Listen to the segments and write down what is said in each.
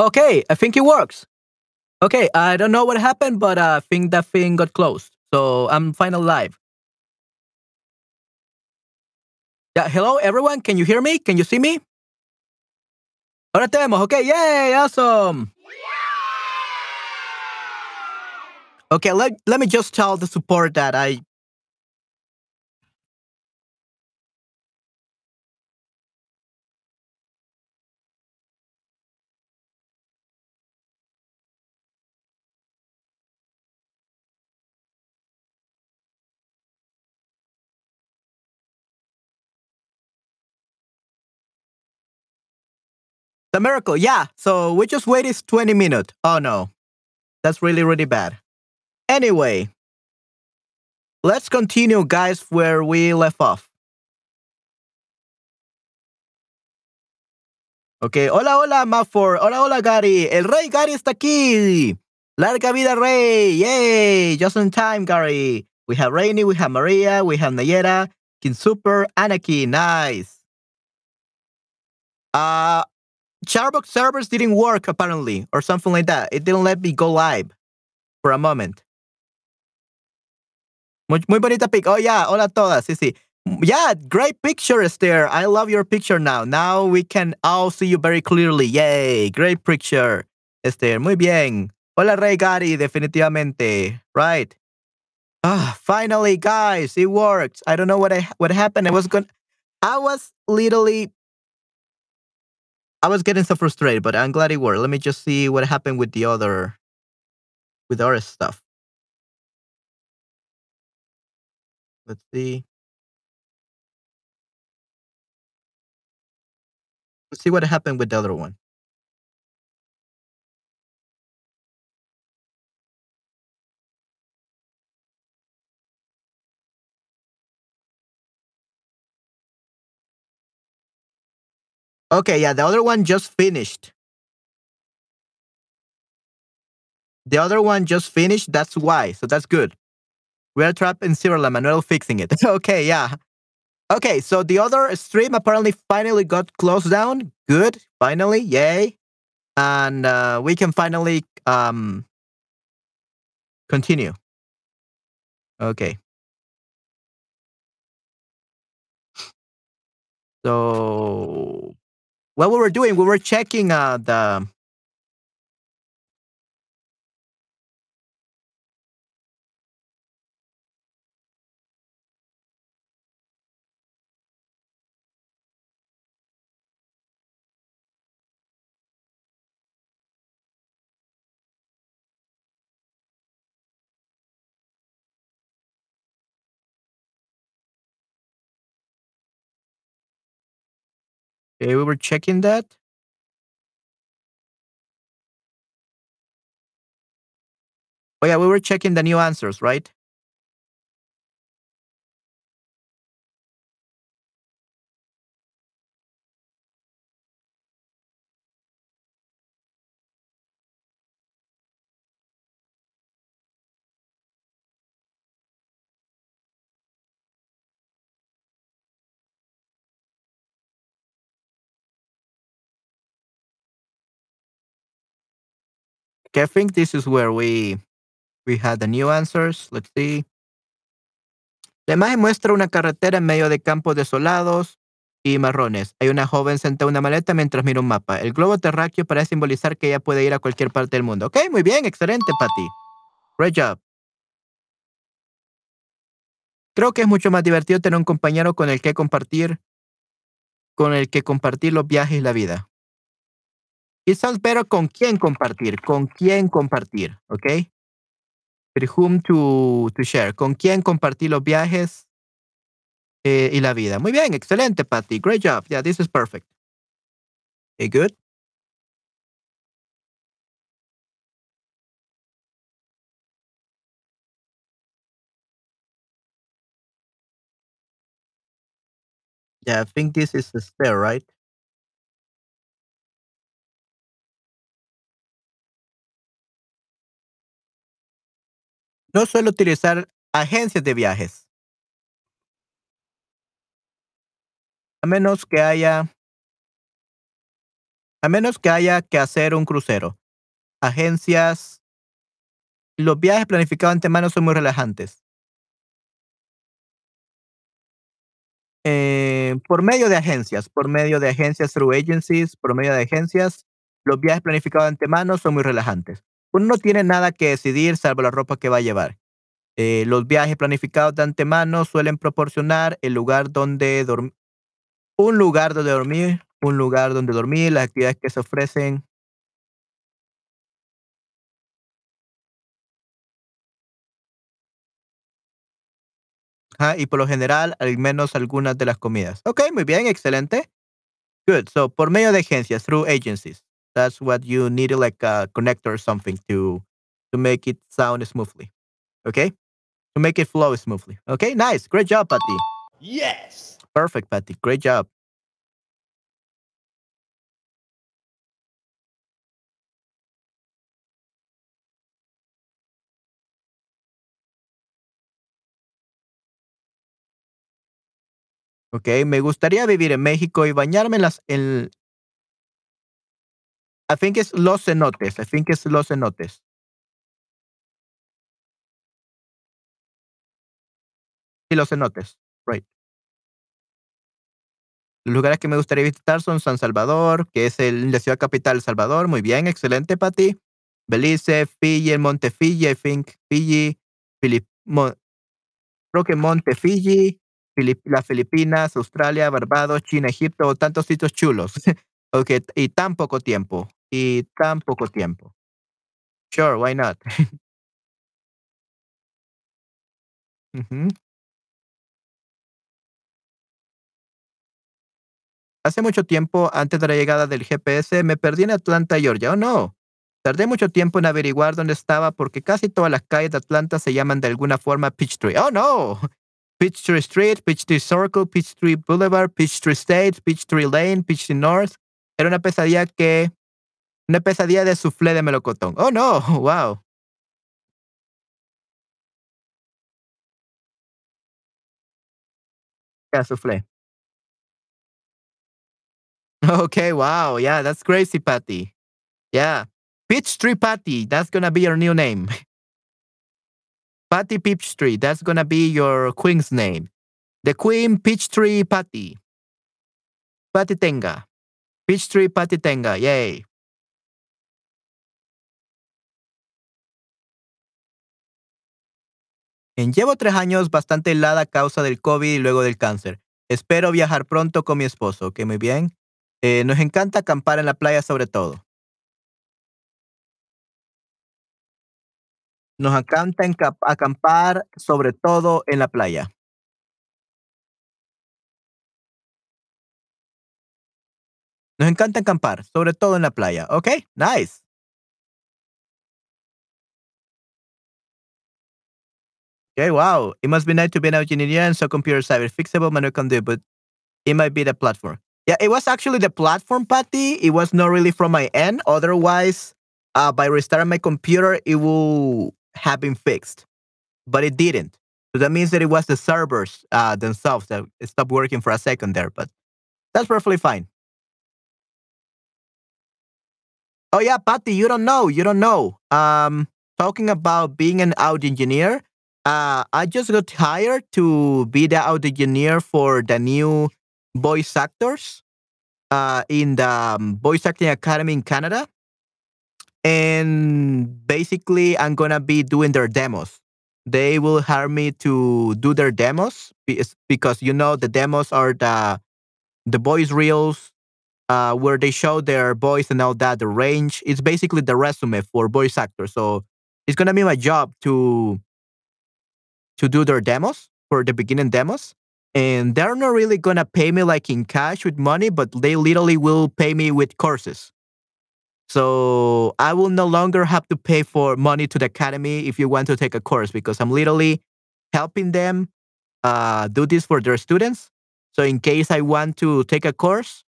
Okay, I think it works. Okay, I don't know what happened, but I think that thing got closed. So I'm final live. Yeah, hello everyone. Can you hear me? Can you see me? Ahora tenemos. Okay, yay, awesome. Okay, let, let me just tell the support that I Miracle, yeah. So we just waited 20 minutes. Oh no. That's really, really bad. Anyway, let's continue, guys, where we left off. Okay, hola, hola, Mafor. Hola, hola, Gary. El rey Gary está aquí. Larga vida, rey. Yay. Just in time, Gary. We have Rainy, we have Maria, we have Nayera, King Super, Anarchy. Nice. Uh, Charbox servers didn't work apparently, or something like that. It didn't let me go live for a moment. Muy, muy bonita pic. Oh, yeah. Hola todas. Sí, sí. Yeah, great picture, Esther. I love your picture now. Now we can all see you very clearly. Yay. Great picture, Esther. Muy bien. Hola, Rey Gary. Definitivamente. Right. Ah, finally, guys, it worked. I don't know what I, what happened. I was going I was literally I was getting so frustrated, but I'm glad it worked. Let me just see what happened with the other with other stuff. Let's see. Let's see what happened with the other one. Okay, yeah, the other one just finished. The other one just finished. That's why. So that's good. We are trapped in zero. Manuel fixing it. okay, yeah. Okay, so the other stream apparently finally got closed down. Good. Finally, yay. And uh, we can finally um, continue. Okay. So what we were doing, we were checking uh, the Okay, we were checking that. Oh yeah, we were checking the new answers, right? Okay, I think this is where we we had the new answers. Let's see. La imagen muestra una carretera en medio de campos desolados y marrones. Hay una joven sentada en una maleta mientras mira un mapa. El globo terráqueo parece simbolizar que ella puede ir a cualquier parte del mundo. Ok, muy bien, excelente, Patty. Great job. Creo que es mucho más divertido tener un compañero con el que compartir, con el que compartir los viajes y la vida. Quizás, pero con quién compartir, con quién compartir, ¿ok? With whom to, to share, con quién compartir los viajes eh, y la vida. Muy bien, excelente, Patty. Great job. Yeah, this is perfect. Okay, good. Yeah, I think this is the stair, right? No suelo utilizar agencias de viajes. A menos que haya A menos que haya que hacer un crucero. Agencias. Los viajes planificados antemano son muy relajantes. Eh, por medio de agencias, por medio de agencias through agencies, por medio de agencias, los viajes planificados antemano son muy relajantes. Uno no tiene nada que decidir salvo la ropa que va a llevar. Eh, los viajes planificados de antemano suelen proporcionar el lugar donde dormir, un lugar donde dormir, un lugar donde dormir, las actividades que se ofrecen. Ajá, y por lo general, al menos algunas de las comidas. Ok, muy bien, excelente. Good. So, por medio de agencias, through agencies. That's what you need, like a connector or something to to make it sound smoothly. Okay? To make it flow smoothly. Okay, nice. Great job, Patty. Yes. Perfect, Patty. Great job. Okay, me gustaría vivir en México y bañarme en las en I think it's los cenotes. I think it's los cenotes. Sí, los cenotes. Right. Los lugares que me gustaría visitar son San Salvador, que es el, la ciudad capital de Salvador. Muy bien, excelente, Patty. Belice, Fiji, Monte Fiji, I think Fiji, Filip, creo que Monte Fiji, Filip- las Filipinas, Australia, Barbados, China, Egipto, tantos sitios chulos. ok, y tan poco tiempo. Y tan poco tiempo. Sure, why not? Hace mucho tiempo, antes de la llegada del GPS, me perdí en Atlanta, Georgia. Oh, no. Tardé mucho tiempo en averiguar dónde estaba porque casi todas las calles de Atlanta se llaman de alguna forma Peachtree. Oh, no. Peachtree Street, Peachtree Circle, Peachtree Boulevard, Peachtree State, Peachtree Lane, Peachtree North. Era una pesadilla que... Una pesadilla de soufflé de melocotón. Oh, no. Wow. Yeah, soufflé. Okay, wow. Yeah, that's crazy, Patty. Yeah. Peachtree Patty. That's gonna be your new name. Patty Peachtree. That's gonna be your queen's name. The Queen Peachtree Patty. Patty Tenga. Peachtree Patty Tenga. Yay. Llevo tres años bastante helada a causa del COVID y luego del cáncer. Espero viajar pronto con mi esposo. Ok, muy bien. Eh, nos encanta acampar en la playa sobre todo. Nos encanta enca- acampar sobre todo en la playa. Nos encanta acampar, sobre todo en la playa. Ok, nice. Okay, wow. It must be nice to be an engineer and so computer cyber fixable manual can do, but it might be the platform. Yeah, it was actually the platform, Patty. It was not really from my end. Otherwise, uh, by restarting my computer, it will have been fixed, but it didn't. So that means that it was the servers uh, themselves that stopped working for a second there, but that's perfectly fine. Oh yeah, Patty, you don't know. You don't know. Um, talking about being an audio engineer, uh, I just got hired to be the audio engineer for the new voice actors uh, in the um, Voice Acting Academy in Canada. And basically, I'm gonna be doing their demos. They will hire me to do their demos because you know the demos are the the voice reels uh, where they show their voice and all that, the range. It's basically the resume for voice actors. So it's gonna be my job to to do their demos for the beginning demos. And they're not really gonna pay me like in cash with money, but they literally will pay me with courses. So I will no longer have to pay for money to the academy if you want to take a course because I'm literally helping them uh, do this for their students. So in case I want to take a course,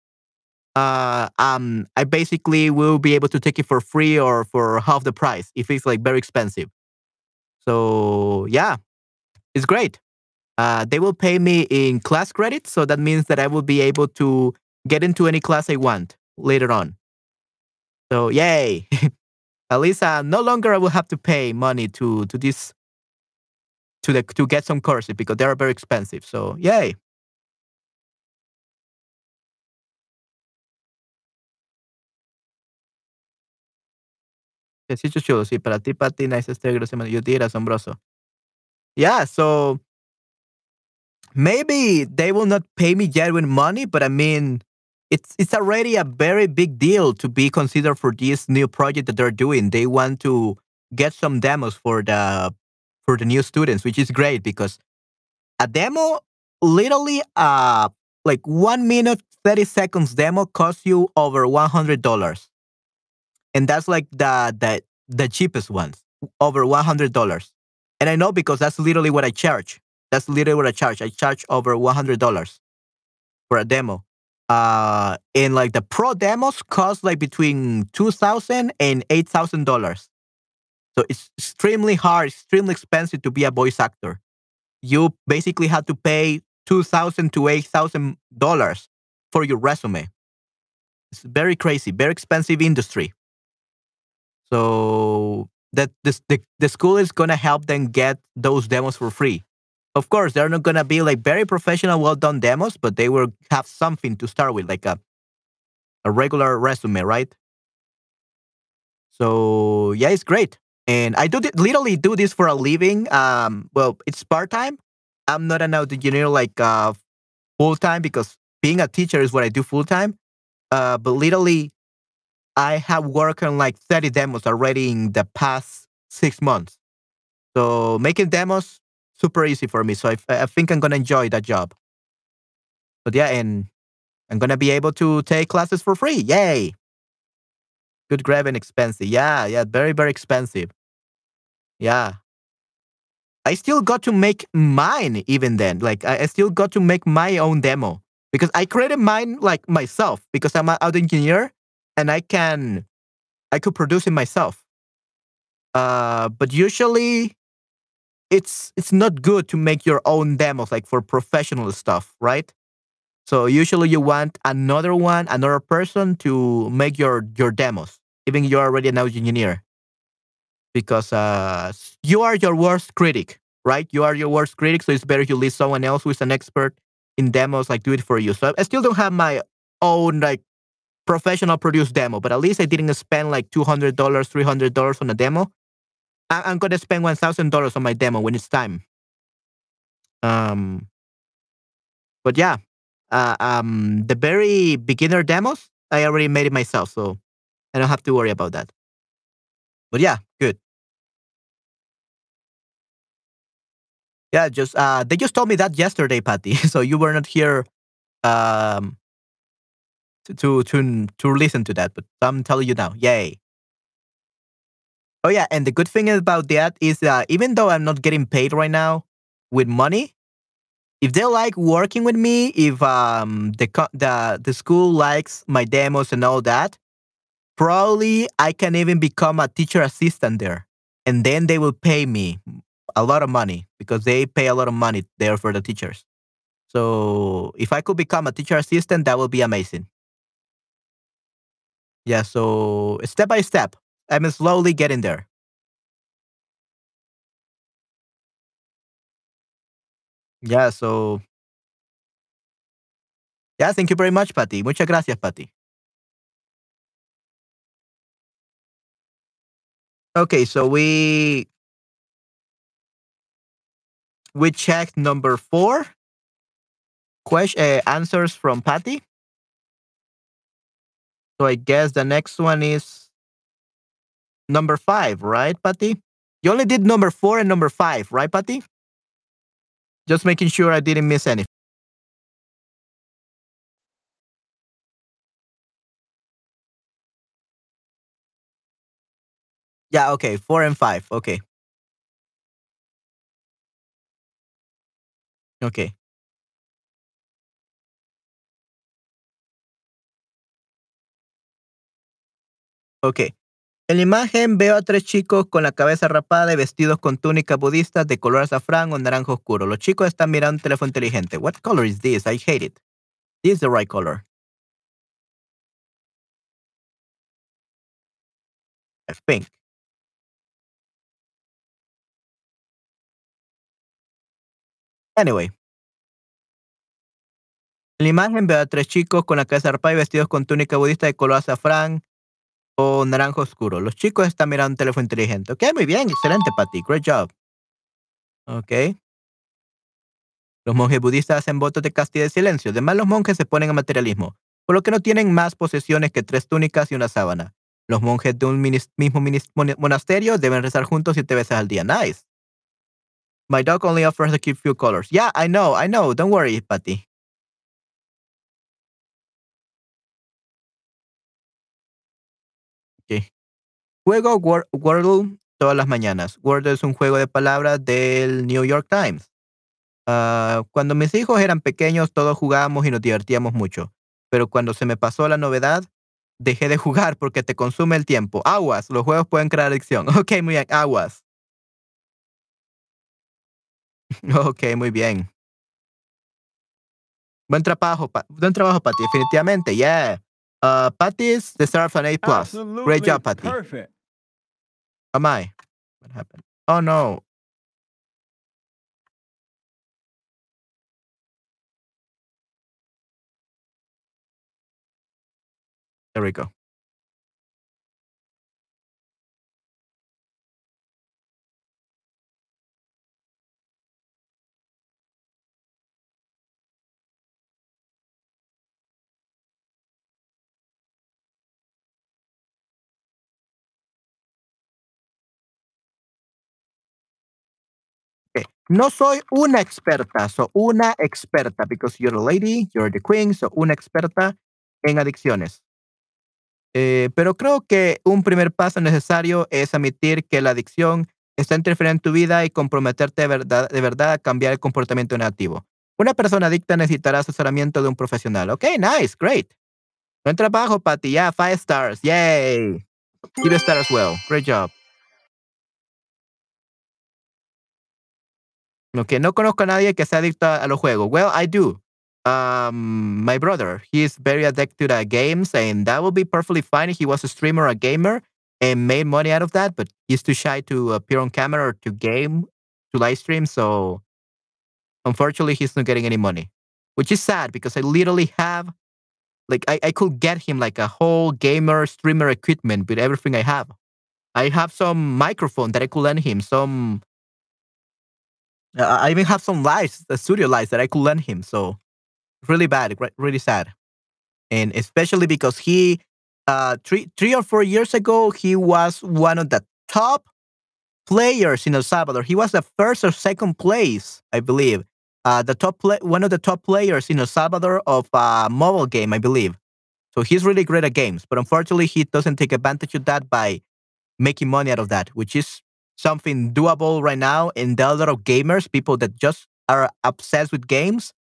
uh, um, I basically will be able to take it for free or for half the price if it's like very expensive. So yeah, it's great. Uh, they will pay me in class credits, so that means that I will be able to get into any class I want later on. So yay. At least uh, no longer I will have to pay money to to this to the to get some courses because they are very expensive. So yay. Ejercicio chulo, sí, para ti, Patty, nice este grosso yo did asombroso. Yeah, so maybe they will not pay me yet with money, but I mean, it's it's already a very big deal to be considered for this new project that they're doing. They want to get some demos for the for the new students, which is great because a demo literally uh like one minute 30 seconds demo costs you over $100 and that's like the the the cheapest ones over $100 and i know because that's literally what i charge. That's literally what i charge. I charge over $100 for a demo. Uh and like the pro demos cost like between $2000 and $8000 so it's extremely hard extremely expensive to be a voice actor. You basically have to pay 2000 to $8000 for your resume. It's very crazy very expensive industry. So that the, the school is going to help them get those demos for free of course, they're not gonna be like very professional, well done demos, but they will have something to start with, like a a regular resume, right? So yeah, it's great, and I do th- literally do this for a living. Um, well, it's part time. I'm not an audio engineer like uh, full time because being a teacher is what I do full time. Uh, but literally, I have worked on like 30 demos already in the past six months. So making demos super easy for me. So I, I think I'm gonna enjoy that job. But yeah, and I'm gonna be able to take classes for free. Yay! Good grab and expensive. Yeah, yeah, very very expensive. Yeah. I still got to make mine even then. Like I, I still got to make my own demo because I created mine like myself because I'm an audio engineer and I can I could produce it myself. Uh, but usually it's it's not good to make your own demos like for professional stuff, right? So usually you want another one, another person to make your your demos, even you're already an audio engineer, because uh, you are your worst critic, right? You are your worst critic, so it's better you leave someone else who is an expert in demos, like do it for you. So I still don't have my own like professional produced demo, but at least I didn't spend like two hundred dollars, three hundred dollars on a demo. I- am gonna spend one thousand dollars on my demo when it's time. Um, but yeah, uh, um, the very beginner demos I already made it myself, so I don't have to worry about that. But yeah, good. Yeah, just uh, they just told me that yesterday, Patty. so you were not here um, to to to listen to that, but I'm telling you now. Yay! Oh yeah, and the good thing about that is that even though I'm not getting paid right now with money, if they like working with me, if um the the the school likes my demos and all that, probably I can even become a teacher assistant there, and then they will pay me a lot of money because they pay a lot of money there for the teachers. So if I could become a teacher assistant, that would be amazing. Yeah, so step by step, I'm slowly getting there. Yeah, so yeah, thank you very much, Patty. Muchas gracias, Patty. Okay, so we we checked number four question uh, answers from Patty. So I guess the next one is number five, right, Patty? You only did number four and number five, right, Patty? Just making sure I didn't miss anything. Yeah, okay, four and five. Okay. Okay. Okay. En la imagen veo a tres chicos con la cabeza rapada y vestidos con túnicas budistas de color azafrán o naranja oscuro. Los chicos están mirando un teléfono inteligente. What color is this? I hate it. This is the right color. I think. Anyway. En la imagen veo a tres chicos con la cabeza arpada y vestidos con túnica budista de color azafrán naranja oscuro. Los chicos están mirando un teléfono inteligente. Ok, muy bien, excelente, Patty. Great job. Ok. Los monjes budistas hacen votos de castidad y silencio. Además, los monjes se ponen a materialismo, por lo que no tienen más posesiones que tres túnicas y una sábana. Los monjes de un mismo monasterio deben rezar juntos siete veces al día. Nice. My dog only offers a few colors. Yeah, I know, I know. Don't worry, Patty. Juego Wordle todas las mañanas. Wordle es un juego de palabras del New York Times. Uh, cuando mis hijos eran pequeños, todos jugábamos y nos divertíamos mucho. Pero cuando se me pasó la novedad, dejé de jugar porque te consume el tiempo. Aguas, los juegos pueden crear adicción. Ok, muy bien, aguas. Ok, muy bien. Buen trabajo, buen trabajo, Patty, definitivamente, yeah. Uh, Patty's deserves an A+. plus. Great job, Patty. Perfect. Am I? What happened? Oh, no. There we go. No soy una experta, soy una experta, because you're a lady, you're the queen, so una experta en adicciones. Eh, pero creo que un primer paso necesario es admitir que la adicción está interfiriendo en tu vida y comprometerte de verdad, de verdad a cambiar el comportamiento negativo. Una persona adicta necesitará asesoramiento de un profesional. Ok, nice, great. Buen trabajo, Patty. Yeah, five stars. Yay. Give a star as well. Great job. Ok, no conozco a nadie que sea adicto a los juegos. Well, I do. um, my brother. He's very addicted to games, and that would be perfectly fine he was a streamer, a gamer, and made money out of that. But he's too shy to appear on camera or to game, to live stream. So unfortunately, he's not getting any money, which is sad because I literally have, like, I, I could get him like a whole gamer streamer equipment with everything I have. I have some microphone that I could lend him, some I even have some lights, the studio lights that I could lend him. So really bad, really sad, and especially because he, uh, three three or four years ago, he was one of the top players in El Salvador. He was the first or second place, I believe. Uh, the top play, one of the top players in El Salvador of a uh, mobile game, I believe. So he's really great at games, but unfortunately, he doesn't take advantage of that by making money out of that, which is something doable right now. And there are a lot of gamers, people that just are obsessed with games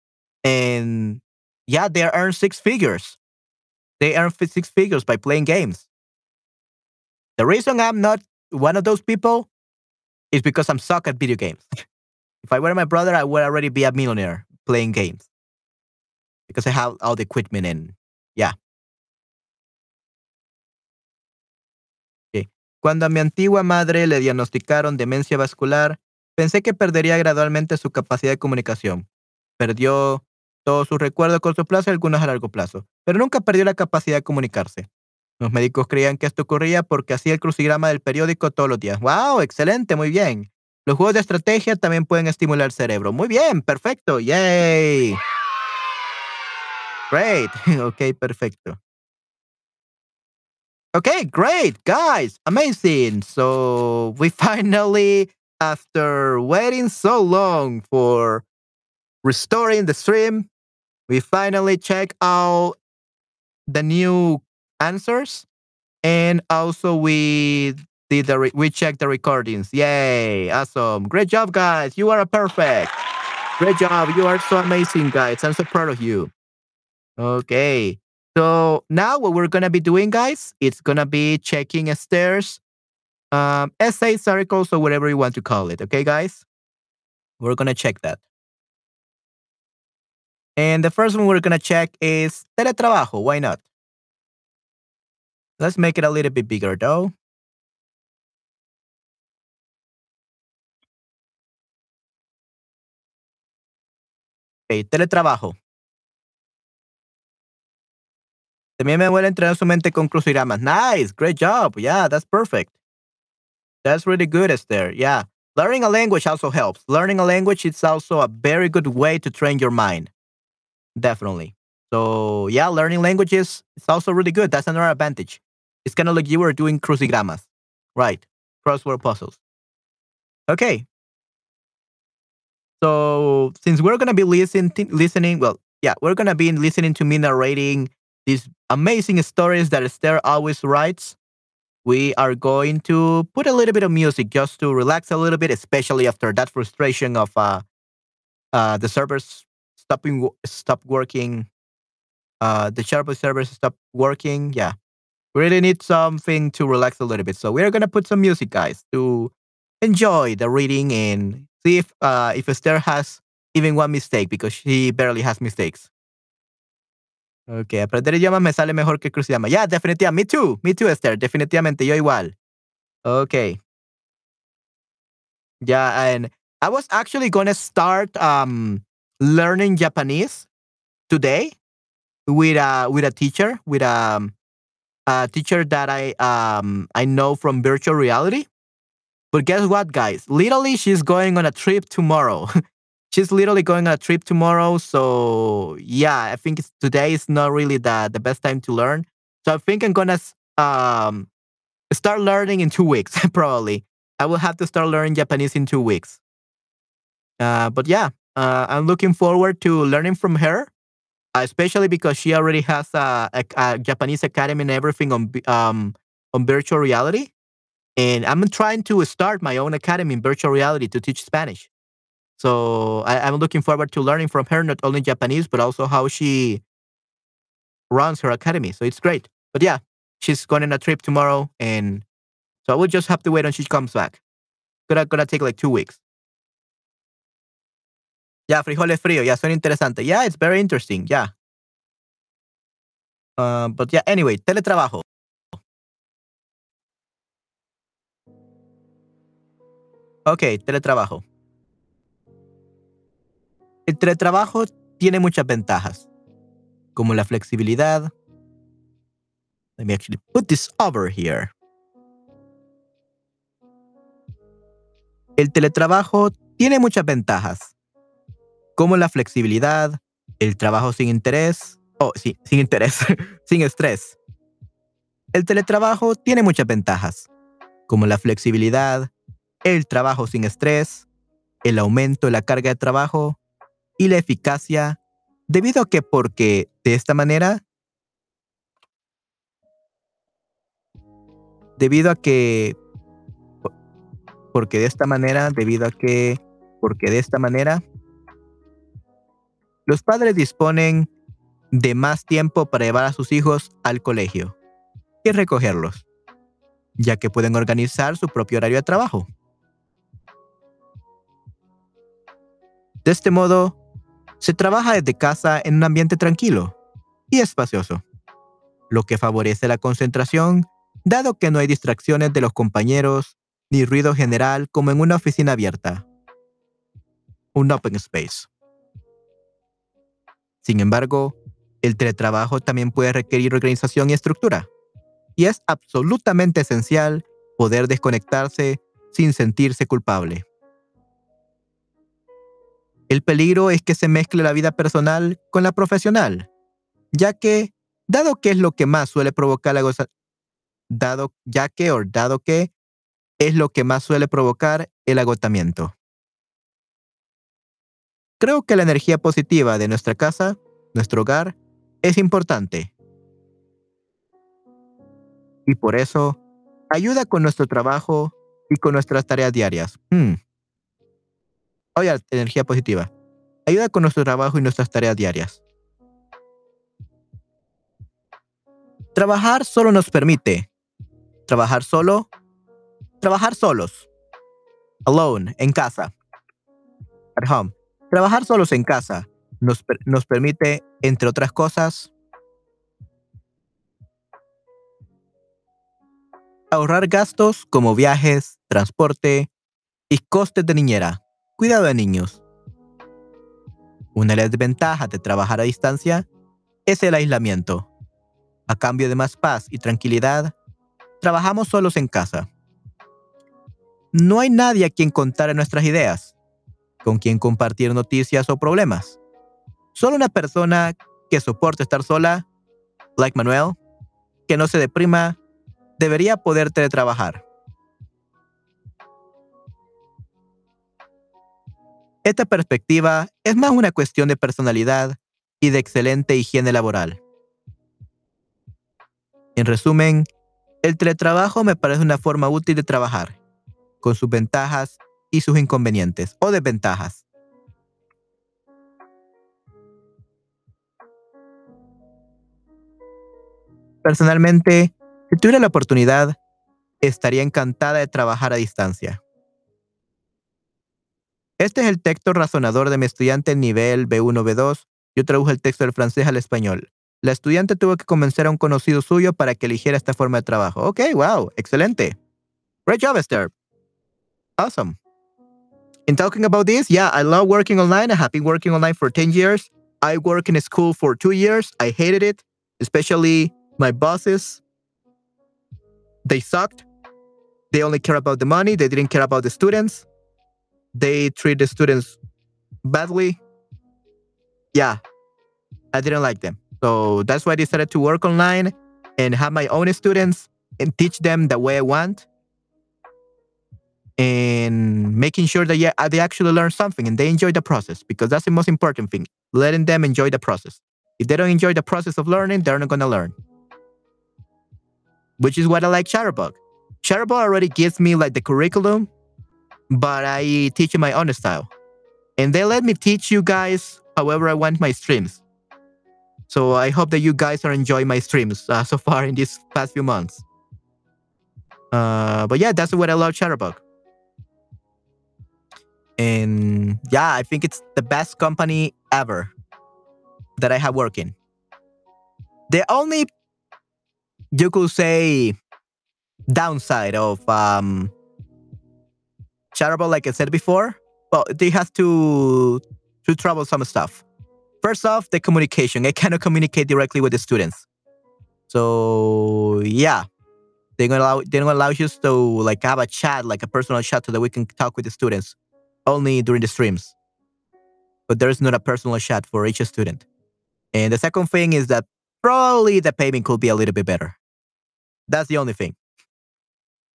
and yeah, they earn six figures. They earn six figures by playing games. The reason I'm not one of those people is because I'm suck at video games. if I were my brother, I would already be a millionaire playing games because I have all the equipment and yeah. Cuando a mi antigua madre le diagnosticaron demencia vascular, pensé que perdería gradualmente su capacidad de comunicación. Perdió todos sus recuerdos a corto plazo y algunos a largo plazo, pero nunca perdió la capacidad de comunicarse. Los médicos creían que esto ocurría porque hacía el crucigrama del periódico todos los días. ¡Wow! Excelente, muy bien. Los juegos de estrategia también pueden estimular el cerebro. Muy bien, perfecto. ¡Yay! Great. ok, perfecto. Okay, great, guys. Amazing. So we finally, after waiting so long for restoring the stream, we finally check out the new answers and also we did the we checked the recordings yay awesome great job guys you are perfect great job you are so amazing guys i'm so proud of you okay so now what we're going to be doing, guys, it's going to be checking stairs, um, essays, articles, or whatever you want to call it. Okay, guys? We're going to check that. And the first one we're going to check is teletrabajo. Why not? Let's make it a little bit bigger, though. Okay, teletrabajo. También me vuelve a entrenar su mente con crucigramas. Nice, great job. Yeah, that's perfect. That's really good, Esther. Yeah. Learning a language also helps. Learning a language is also a very good way to train your mind. Definitely. So yeah, learning languages is also really good. That's another advantage. It's kind of like you were doing crucigramas, right? Crossword puzzles. Okay. So since we're gonna be listening, listening, well, yeah, we're gonna be listening to me narrating these amazing stories that Esther always writes. We are going to put a little bit of music just to relax a little bit, especially after that frustration of uh, uh, the servers stopping stop working. Uh, the Sharp servers stop working. Yeah, we really need something to relax a little bit. So we're gonna put some music, guys, to enjoy the reading and see if uh, if Esther has even one mistake because she barely has mistakes. Ok, aprender idiomas me sale mejor que crucigrama. Yeah, definitivamente. Me too. Me too, Esther. Definitivamente. Yo igual. Ok. Yeah, and I was actually going to start um, learning Japanese today with a with a teacher, with a, a teacher that I um I know from virtual reality. But guess what, guys? Literally, she's going on a trip tomorrow. she's literally going on a trip tomorrow. So yeah, I think today is not really the the best time to learn. So I think I'm gonna um start learning in two weeks probably. I will have to start learning Japanese in two weeks. Uh, but yeah, uh, I'm looking forward to learning from her, especially because she already has a, a, a Japanese academy and everything on um on virtual reality. And I'm trying to start my own academy in virtual reality to teach Spanish. So I, am looking forward to learning from her not only Japanese but also how she runs her academy. So it's great. But yeah, she's going on a trip tomorrow, and so I will just have to wait until she comes back. Gonna gonna take like two weeks. Yeah, frijoles frío. Yeah, suena interesante. Yeah, it's very interesting. Yeah. Uh, but yeah, anyway, teletrabajo. Ok, teletrabajo. El teletrabajo tiene muchas ventajas, como la flexibilidad. Let me actually put this over here. El teletrabajo tiene muchas ventajas, como la flexibilidad, el trabajo sin interés, oh, sí, sin interés, sin estrés. El teletrabajo tiene muchas ventajas, como la flexibilidad, el trabajo sin estrés, el aumento de la carga de trabajo y la eficacia debido a que porque de esta manera debido a que porque de esta manera debido a que porque de esta manera los padres disponen de más tiempo para llevar a sus hijos al colegio y recogerlos, ya que pueden organizar su propio horario de trabajo. De este modo, se trabaja desde casa en un ambiente tranquilo y espacioso, lo que favorece la concentración, dado que no hay distracciones de los compañeros ni ruido general como en una oficina abierta. Un open space. Sin embargo, el teletrabajo también puede requerir organización y estructura, y es absolutamente esencial poder desconectarse sin sentirse culpable. El peligro es que se mezcle la vida personal con la profesional, ya que, dado que es lo que más suele provocar la dado, ya que o dado que es lo que más suele provocar el agotamiento. Creo que la energía positiva de nuestra casa, nuestro hogar, es importante. Y por eso, ayuda con nuestro trabajo y con nuestras tareas diarias. Hmm. Oye, energía positiva. Ayuda con nuestro trabajo y nuestras tareas diarias. Trabajar solo nos permite. Trabajar solo. Trabajar solos. Alone, en casa. At home. Trabajar solos en casa nos, nos permite, entre otras cosas, ahorrar gastos como viajes, transporte y costes de niñera cuidado de niños. Una de las desventajas de trabajar a distancia es el aislamiento. A cambio de más paz y tranquilidad, trabajamos solos en casa. No hay nadie a quien contar nuestras ideas, con quien compartir noticias o problemas. Solo una persona que soporte estar sola, like Manuel, que no se deprima, debería poder teletrabajar. Esta perspectiva es más una cuestión de personalidad y de excelente higiene laboral. En resumen, el teletrabajo me parece una forma útil de trabajar, con sus ventajas y sus inconvenientes o desventajas. Personalmente, si tuviera la oportunidad, estaría encantada de trabajar a distancia. Este es el texto razonador de mi estudiante nivel B1-B2. Yo traduje el texto del francés al español. La estudiante tuvo que convencer a un conocido suyo para que eligiera esta forma de trabajo. Ok, wow, excelente. Great job, Esther. Awesome. In talking about this, yeah, I love working online. I have been working online for 10 years. I work in a school for two years. I hated it, especially my bosses. They sucked. They only care about the money. They didn't care about the students. They treat the students badly. Yeah, I didn't like them. So that's why I decided to work online and have my own students and teach them the way I want and making sure that yeah, they actually learn something and they enjoy the process because that's the most important thing letting them enjoy the process if they don't enjoy the process of learning they're not going to learn which is what i like Shutterbug. Shutterbug already gives me like the curriculum but i teach in my own style and they let me teach you guys however i want my streams so i hope that you guys are enjoying my streams uh, so far in these past few months uh, but yeah that's what i love Shutterbug. And yeah, I think it's the best company ever that I have working. The only, you could say, downside of um, Charable, like I said before, well, they have to to trouble some stuff. First off, the communication. I cannot communicate directly with the students. So yeah, they're gonna allow they're gonna allow you to like have a chat, like a personal chat, so that we can talk with the students only during the streams. But there is not a personal chat for each student. And the second thing is that probably the payment could be a little bit better. That's the only thing.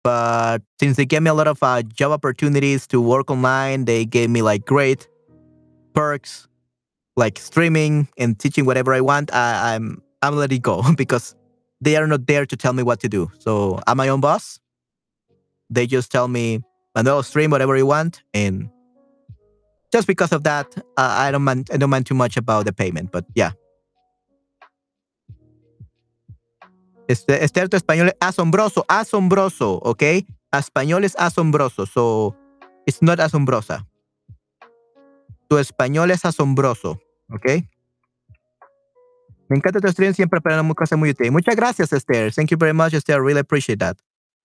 But since they gave me a lot of uh, job opportunities to work online, they gave me like great perks, like streaming and teaching whatever I want. I, I'm I'm letting go because they are not there to tell me what to do. So I'm my own boss. They just tell me, Manuel, stream whatever you want, and just because of that, uh, I don't mind. I don't mind too much about the payment, but yeah. Este, este tu español es asombroso, asombroso, ¿ok? Español es asombroso, so it's not asombrosa. Tu español es asombroso, ¿ok? Me encanta tu stream, siempre cosas muy útiles. Muchas gracias, Esther. Thank you very much, Esther. I really appreciate that.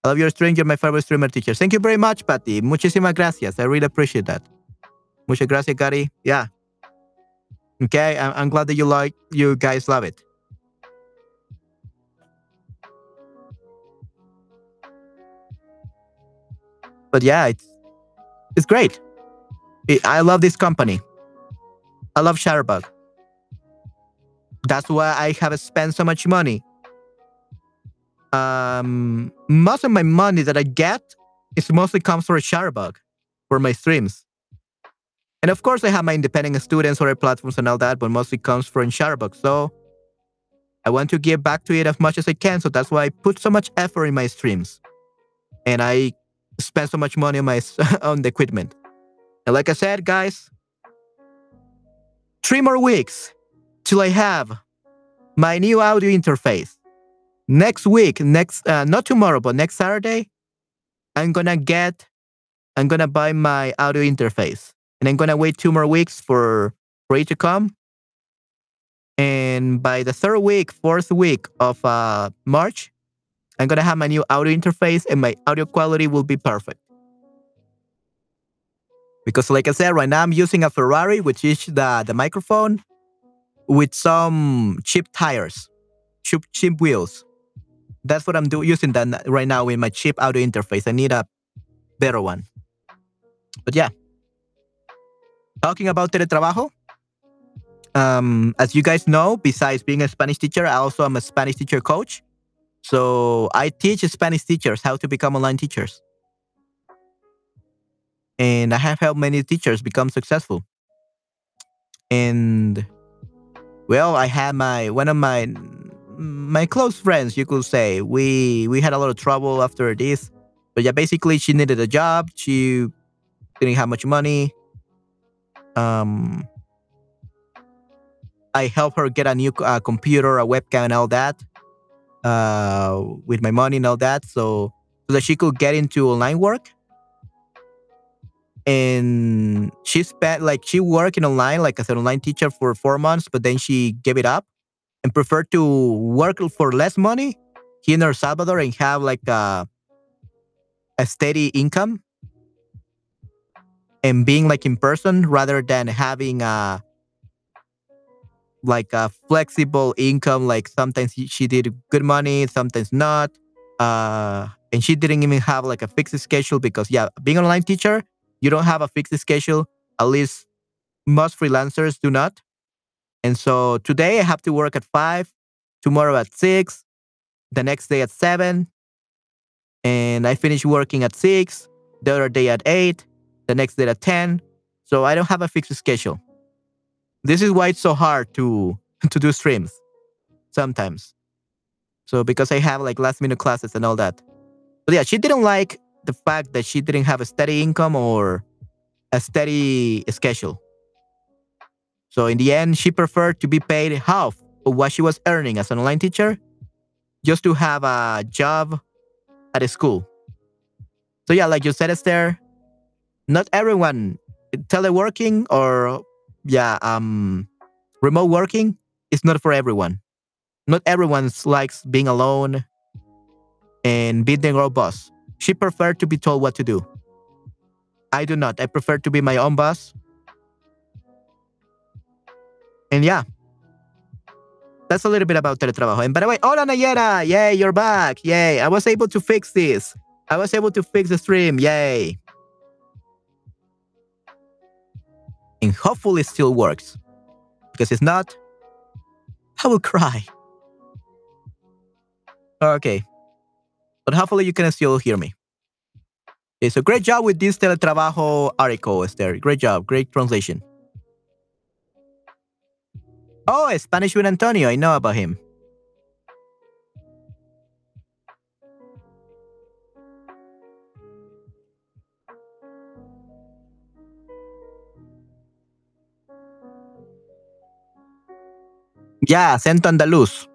I love your stream. You're my favorite streamer teacher. Thank you very much, Patty. Muchísimas gracias. I really appreciate that. Muchas gracias, Gary. Yeah. Okay, I'm, I'm glad that you like, you guys love it. But yeah, it's it's great. It, I love this company. I love Shutterbug. That's why I have spent so much money. Um, most of my money that I get is mostly comes from Shutterbug for my streams. And of course, I have my independent students or platforms and all that, but mostly comes from Shutterbug. So I want to give back to it as much as I can. So that's why I put so much effort in my streams. And I spend so much money on my on the equipment. And like I said, guys, three more weeks till I have my new audio interface. Next week, next uh, not tomorrow, but next Saturday, I'm gonna get, I'm gonna buy my audio interface and I'm gonna wait two more weeks for for it to come. And by the third week, fourth week of uh, March, I'm gonna have my new audio interface, and my audio quality will be perfect. Because like I said, right now I'm using a Ferrari, which is the, the microphone with some cheap tires, cheap, cheap wheels. That's what I'm doing using that right now with my cheap audio interface. I need a better one. But yeah. Talking about teletrabajo, um, as you guys know, besides being a Spanish teacher, I also am a Spanish teacher coach. So I teach Spanish teachers how to become online teachers. And I have helped many teachers become successful. And well, I had my one of my my close friends, you could say. We we had a lot of trouble after this. But yeah, basically she needed a job. She didn't have much money. Um I helped her get a new uh, computer, a webcam, and all that uh, with my money and all that, so so that she could get into online work. And she spent like she worked in online like as an online teacher for four months, but then she gave it up and preferred to work for less money here in El Salvador and have like a a steady income and being like in person rather than having a like a flexible income. Like sometimes she did good money, sometimes not. Uh, and she didn't even have like a fixed schedule because yeah, being an online teacher, you don't have a fixed schedule. At least most freelancers do not. And so today I have to work at five, tomorrow at six, the next day at seven, and I finish working at six, the other day at eight, the next day at 10. So I don't have a fixed schedule. This is why it's so hard to to do streams sometimes. So because I have like last minute classes and all that. But yeah, she didn't like the fact that she didn't have a steady income or a steady schedule. So in the end, she preferred to be paid half of what she was earning as an online teacher just to have a job at a school. So yeah, like you said, Esther, not everyone teleworking or yeah, um, remote working is not for everyone. Not everyone likes being alone and being their own boss. She preferred to be told what to do. I do not. I prefer to be my own boss. And yeah, that's a little bit about teletrabajo. And by the way, hola Nayera, yay, you're back, yay. I was able to fix this. I was able to fix the stream, yay. And hopefully it still works. Because if not, I will cry. Okay. But hopefully you can still hear me. Okay, so great job with this teletrabajo article, Esther. Great job. Great translation. Oh, Spanish with Antonio. I know about him. Yeah, acento andaluz.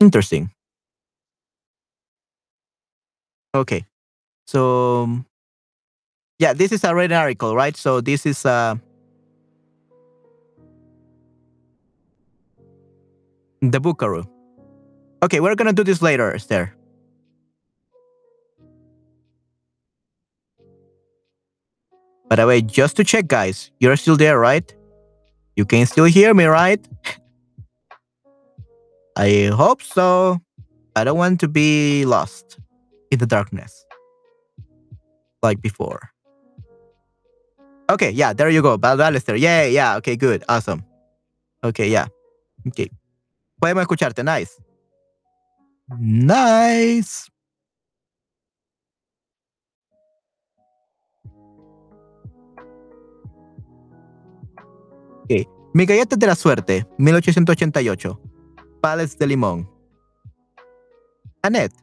Interesting. Okay. So yeah, this is a written article, right? So this is uh the Buckaroo. Okay, we're gonna do this later, Esther. By the way, just to check, guys, you're still there, right? You can still hear me, right? I hope so. I don't want to be lost in the darkness like before. Okay, yeah, there you go. Alistair. Yeah, yeah, okay, good. Awesome. Okay, yeah. Okay. Podemos escucharte. Nice. Nice. Mi galleta de la suerte, 1888. Pales de limón. Annette,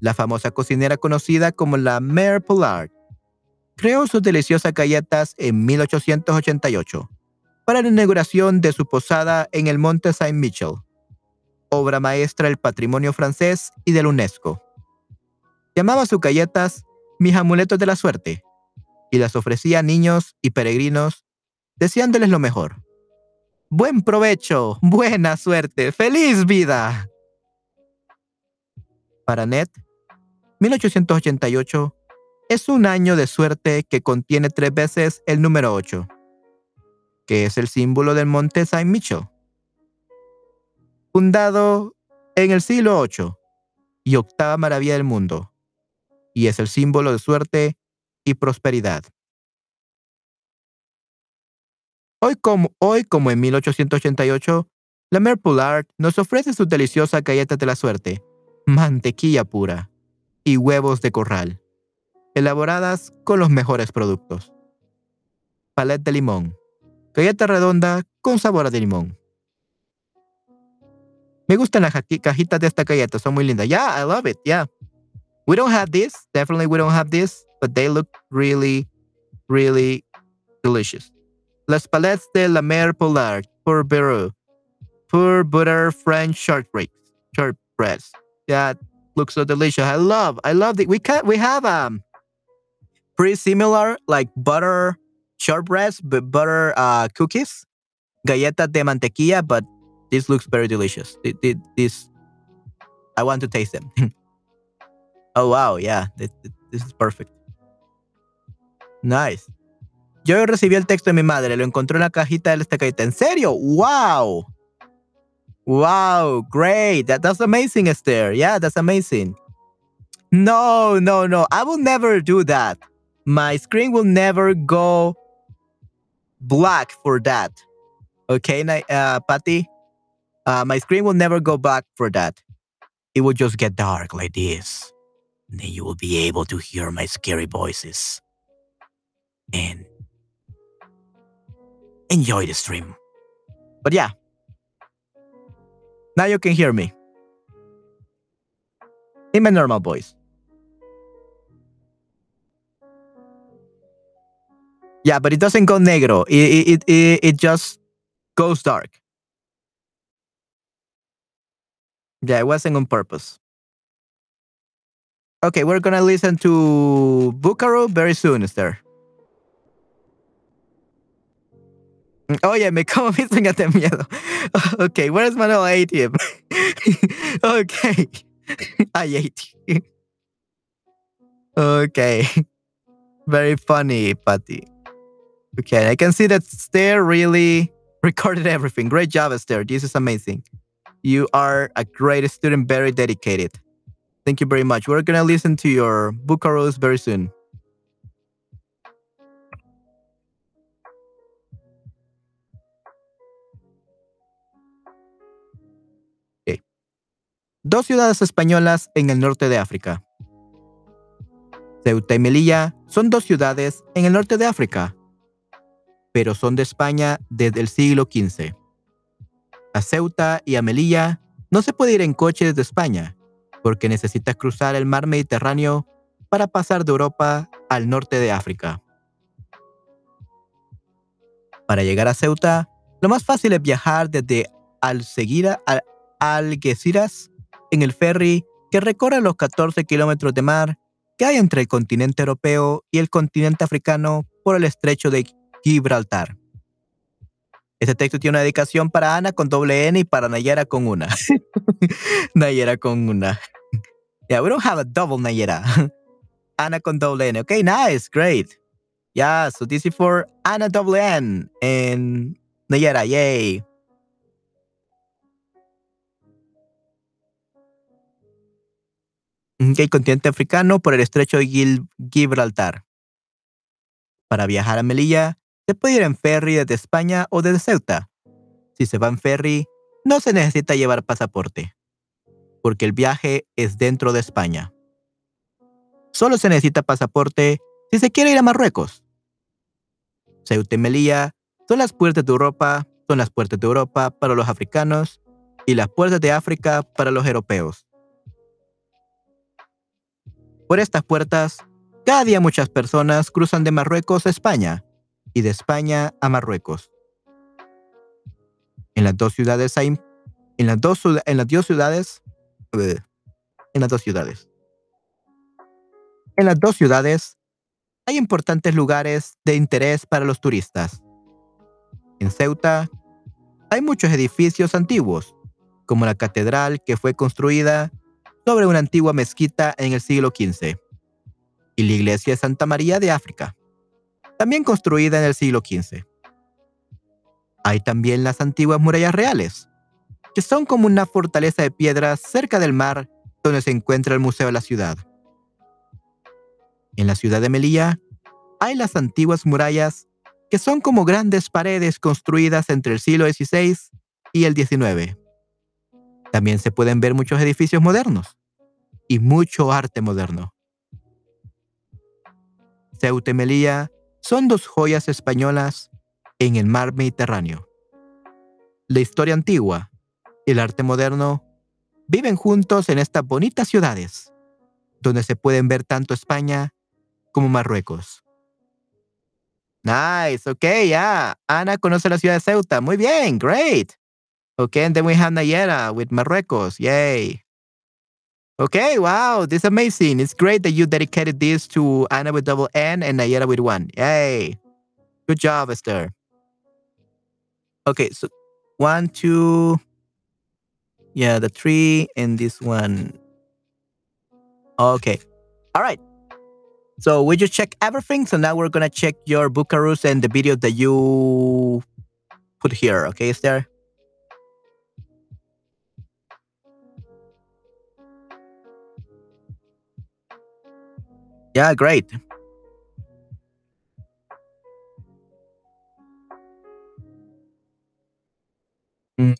la famosa cocinera conocida como la Mère Pollard, creó sus deliciosas galletas en 1888 para la inauguración de su posada en el Monte Saint-Michel, obra maestra del patrimonio francés y del UNESCO. Llamaba sus galletas mis amuletos de la suerte y las ofrecía a niños y peregrinos deseándoles lo mejor. Buen provecho, buena suerte, feliz vida. Para Ned, 1888 es un año de suerte que contiene tres veces el número 8, que es el símbolo del monte Saint Michel. Fundado en el siglo VIII y octava maravilla del mundo, y es el símbolo de suerte y prosperidad. Hoy como, hoy como en 1888, la Mère Poulard nos ofrece sus deliciosas galletas de la suerte, mantequilla pura y huevos de corral, elaboradas con los mejores productos. Palette de limón, galleta redonda con sabor de limón. Me gustan las cajitas de esta galleta, son muy lindas. Yeah, I love it. Yeah. We don't have this. Definitely we don't have this, but they look really, really delicious. Las palettes de la Mère Polar pour butter, pour butter French shortbreads, shortbreads. That looks so delicious. I love, I love it. We can we have um pretty similar like butter shortbreads, but butter uh, cookies, galletas de mantequilla, but this looks very delicious. This, I want to taste them. oh wow, yeah, this, this is perfect. Nice. Yo recibí el texto de mi madre, lo encontró en la cajita de esta cajita. ¿En serio? ¡Wow! Wow, great. That, that's amazing, Esther. Yeah, that's amazing. No, no, no. I will never do that. My screen will never go black for that. Okay, uh, Patty? Uh, my screen will never go black for that. It will just get dark like this. And then you will be able to hear my scary voices. And enjoy the stream. But yeah, now you can hear me in my normal voice. Yeah, but it doesn't go negro. It, it, it, it just goes dark. Yeah, it wasn't on purpose. Okay, we're gonna listen to Bucaro very soon, Esther. ¿Cómo me de miedo? Ok, where's my little ATM? ok. I ate. Okay. Very funny, Patty. Okay, I can see that Stair really recorded everything. Great job, Esther. This is amazing. You are a great student, very dedicated. Thank you very much. We're going to listen to your Bucaros very soon. Dos ciudades españolas en el norte de África. Ceuta y Melilla son dos ciudades en el norte de África, pero son de España desde el siglo XV. A Ceuta y a Melilla no se puede ir en coche desde España, porque necesitas cruzar el mar Mediterráneo para pasar de Europa al norte de África. Para llegar a Ceuta, lo más fácil es viajar desde Algeciras en el ferry que recorre los 14 kilómetros de mar que hay entre el continente europeo y el continente africano por el estrecho de Gibraltar. Este texto tiene una dedicación para Ana con doble N y para Nayera con una. Nayera con una. Yeah, we don't have a double Nayera. Ana con doble N. Okay, nice, great. Yeah, so this is for Ana double N and Nayera, yay. El continente africano por el estrecho de Gibraltar. Para viajar a Melilla, se puede ir en ferry desde España o desde Ceuta. Si se va en ferry, no se necesita llevar pasaporte, porque el viaje es dentro de España. Solo se necesita pasaporte si se quiere ir a Marruecos. Ceuta y Melilla son las puertas de Europa, son las puertas de Europa para los africanos y las puertas de África para los europeos. Por estas puertas, cada día muchas personas cruzan de Marruecos a España y de España a Marruecos. En las dos ciudades hay en las dos, en las dos ciudades en las dos ciudades. En las dos ciudades hay importantes lugares de interés para los turistas. En Ceuta hay muchos edificios antiguos, como la catedral que fue construida sobre una antigua mezquita en el siglo XV. y la iglesia de Santa María de África, también construida en el siglo XV. Hay también las antiguas murallas reales, que son como una fortaleza de piedras cerca del mar donde se encuentra el Museo de la Ciudad. En la ciudad de Melilla hay las antiguas murallas que son como grandes paredes construidas entre el siglo XVI y el XIX. También se pueden ver muchos edificios modernos y mucho arte moderno. Ceuta y Melilla son dos joyas españolas en el mar Mediterráneo. La historia antigua y el arte moderno viven juntos en estas bonitas ciudades, donde se pueden ver tanto España como Marruecos. Nice, ok, yeah. Ana conoce la ciudad de Ceuta. Muy bien, great. Okay, and then we have Nayera with Marruecos. Yay. Okay, wow, this is amazing. It's great that you dedicated this to Anna with double N and Nayera with one. Yay. Good job, Esther. Okay, so one, two, yeah, the three and this one. Okay. All right. So we just check everything. So now we're gonna check your Bucharest and the video that you put here. Okay, Esther? Yeah, great. Mm.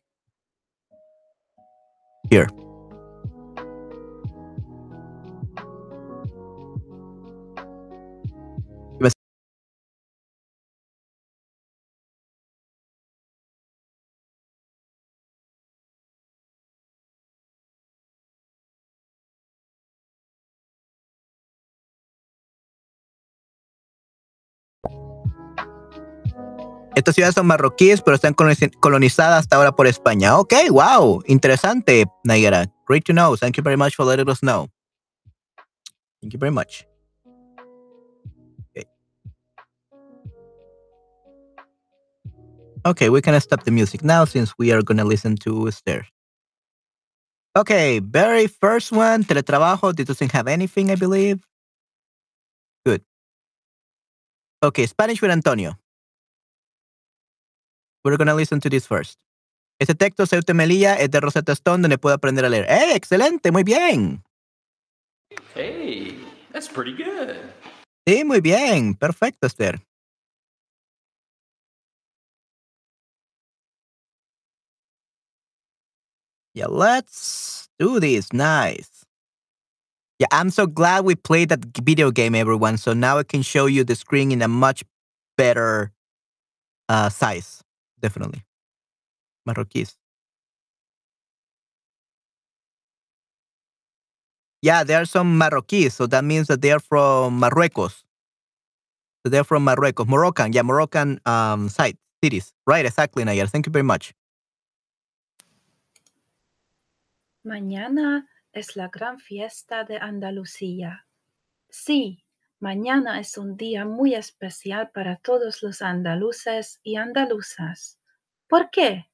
Here. Estas ciudades son marroquíes, pero están coloniz- colonizadas hasta ahora por España. Ok, wow, interesante, Nayera. Great to know. Thank you very much for letting us know. Thank you very much. Okay. Okay, we can stop the music now since we are to listen to Esther. Okay, very first one, teletrabajo. It doesn't have anything, I believe. Good. Okay, Spanish with Antonio. We're gonna listen to this first. Este texto, Ceuta Melilla, es de Rosetta Stone, donde puedo aprender a leer. ¡Eh, excelente! Muy bien. Hey, that's pretty good. Sí, muy bien. Perfecto, Esther. Yeah, let's do this. Nice. Yeah, I'm so glad we played that video game, everyone. So now I can show you the screen in a much better uh, size. Definitely. Marroquíes. Yeah, there are some Marroquíes, so that means that they're from Marruecos. So they're from Marruecos, Moroccan, yeah, Moroccan um site cities. Right, exactly, Nayar. Thank you very much. Mañana es la gran fiesta de Andalucía. Sí, mañana es un día muy especial para todos los andaluces y andaluzas. ¿Por qué?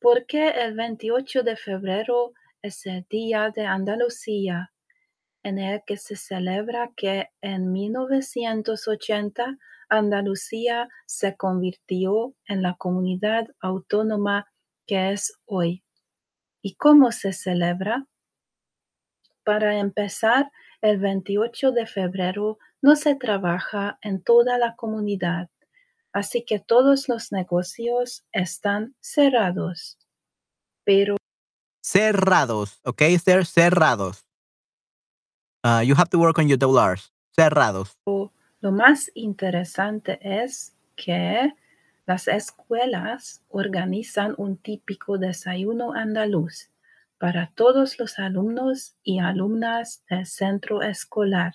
Porque el 28 de febrero es el Día de Andalucía, en el que se celebra que en 1980 Andalucía se convirtió en la comunidad autónoma que es hoy. ¿Y cómo se celebra? Para empezar, el 28 de febrero no se trabaja en toda la comunidad, así que todos los negocios están cerrados. Pero Cerrados, okay, Esther? Cerrados. Uh, you have to work on your double R's. Cerrados. lo más interesante es que las escuelas organizan un típico desayuno andaluz para todos los alumnos y alumnas del centro escolar.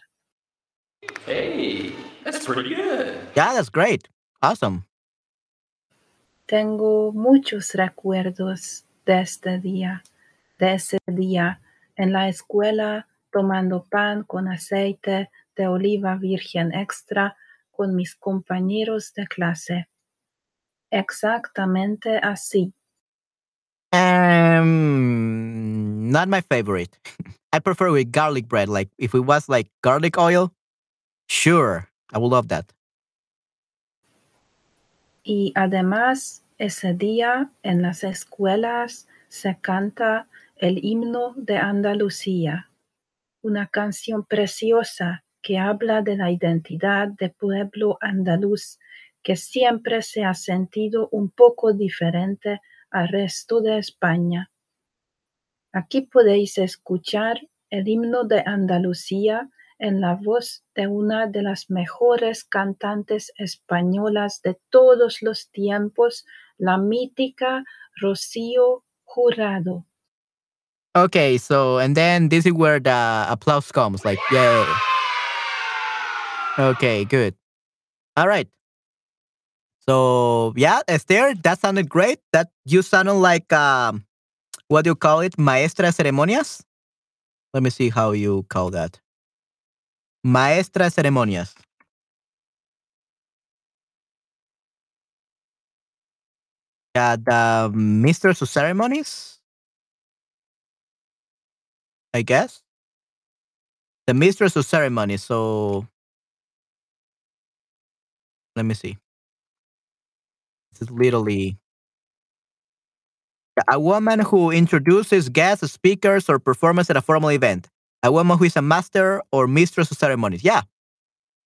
Hey, that's pretty good. Yeah, that's great. Awesome. Tengo muchos recuerdos de este día, de ese día en la escuela tomando pan con aceite de oliva virgen extra con mis compañeros de clase. Exactamente así. Um, not my favorite. I prefer with garlic bread. Like if it was like garlic oil, Sure. I would love that. Y además, ese día en las escuelas se canta el himno de Andalucía, una canción preciosa que habla de la identidad del pueblo andaluz que siempre se ha sentido un poco diferente al resto de España. Aquí podéis escuchar el himno de Andalucía en la voz de una de las mejores cantantes españolas de todos los tiempos, la mítica Rocío Jurado. Okay, so and then this is where the applause comes, like yay. Okay, good. All right. So yeah, Esther, that sounded great. That you sounded like um, what do you call it, maestra ceremonias? Let me see how you call that. Maestra ceremonias. Yeah, the mistress of ceremonies. I guess. The mistress of ceremonies. So let me see. Is literally a woman who introduces guest speakers or performers at a formal event. A woman who is a master or mistress of ceremonies. Yeah.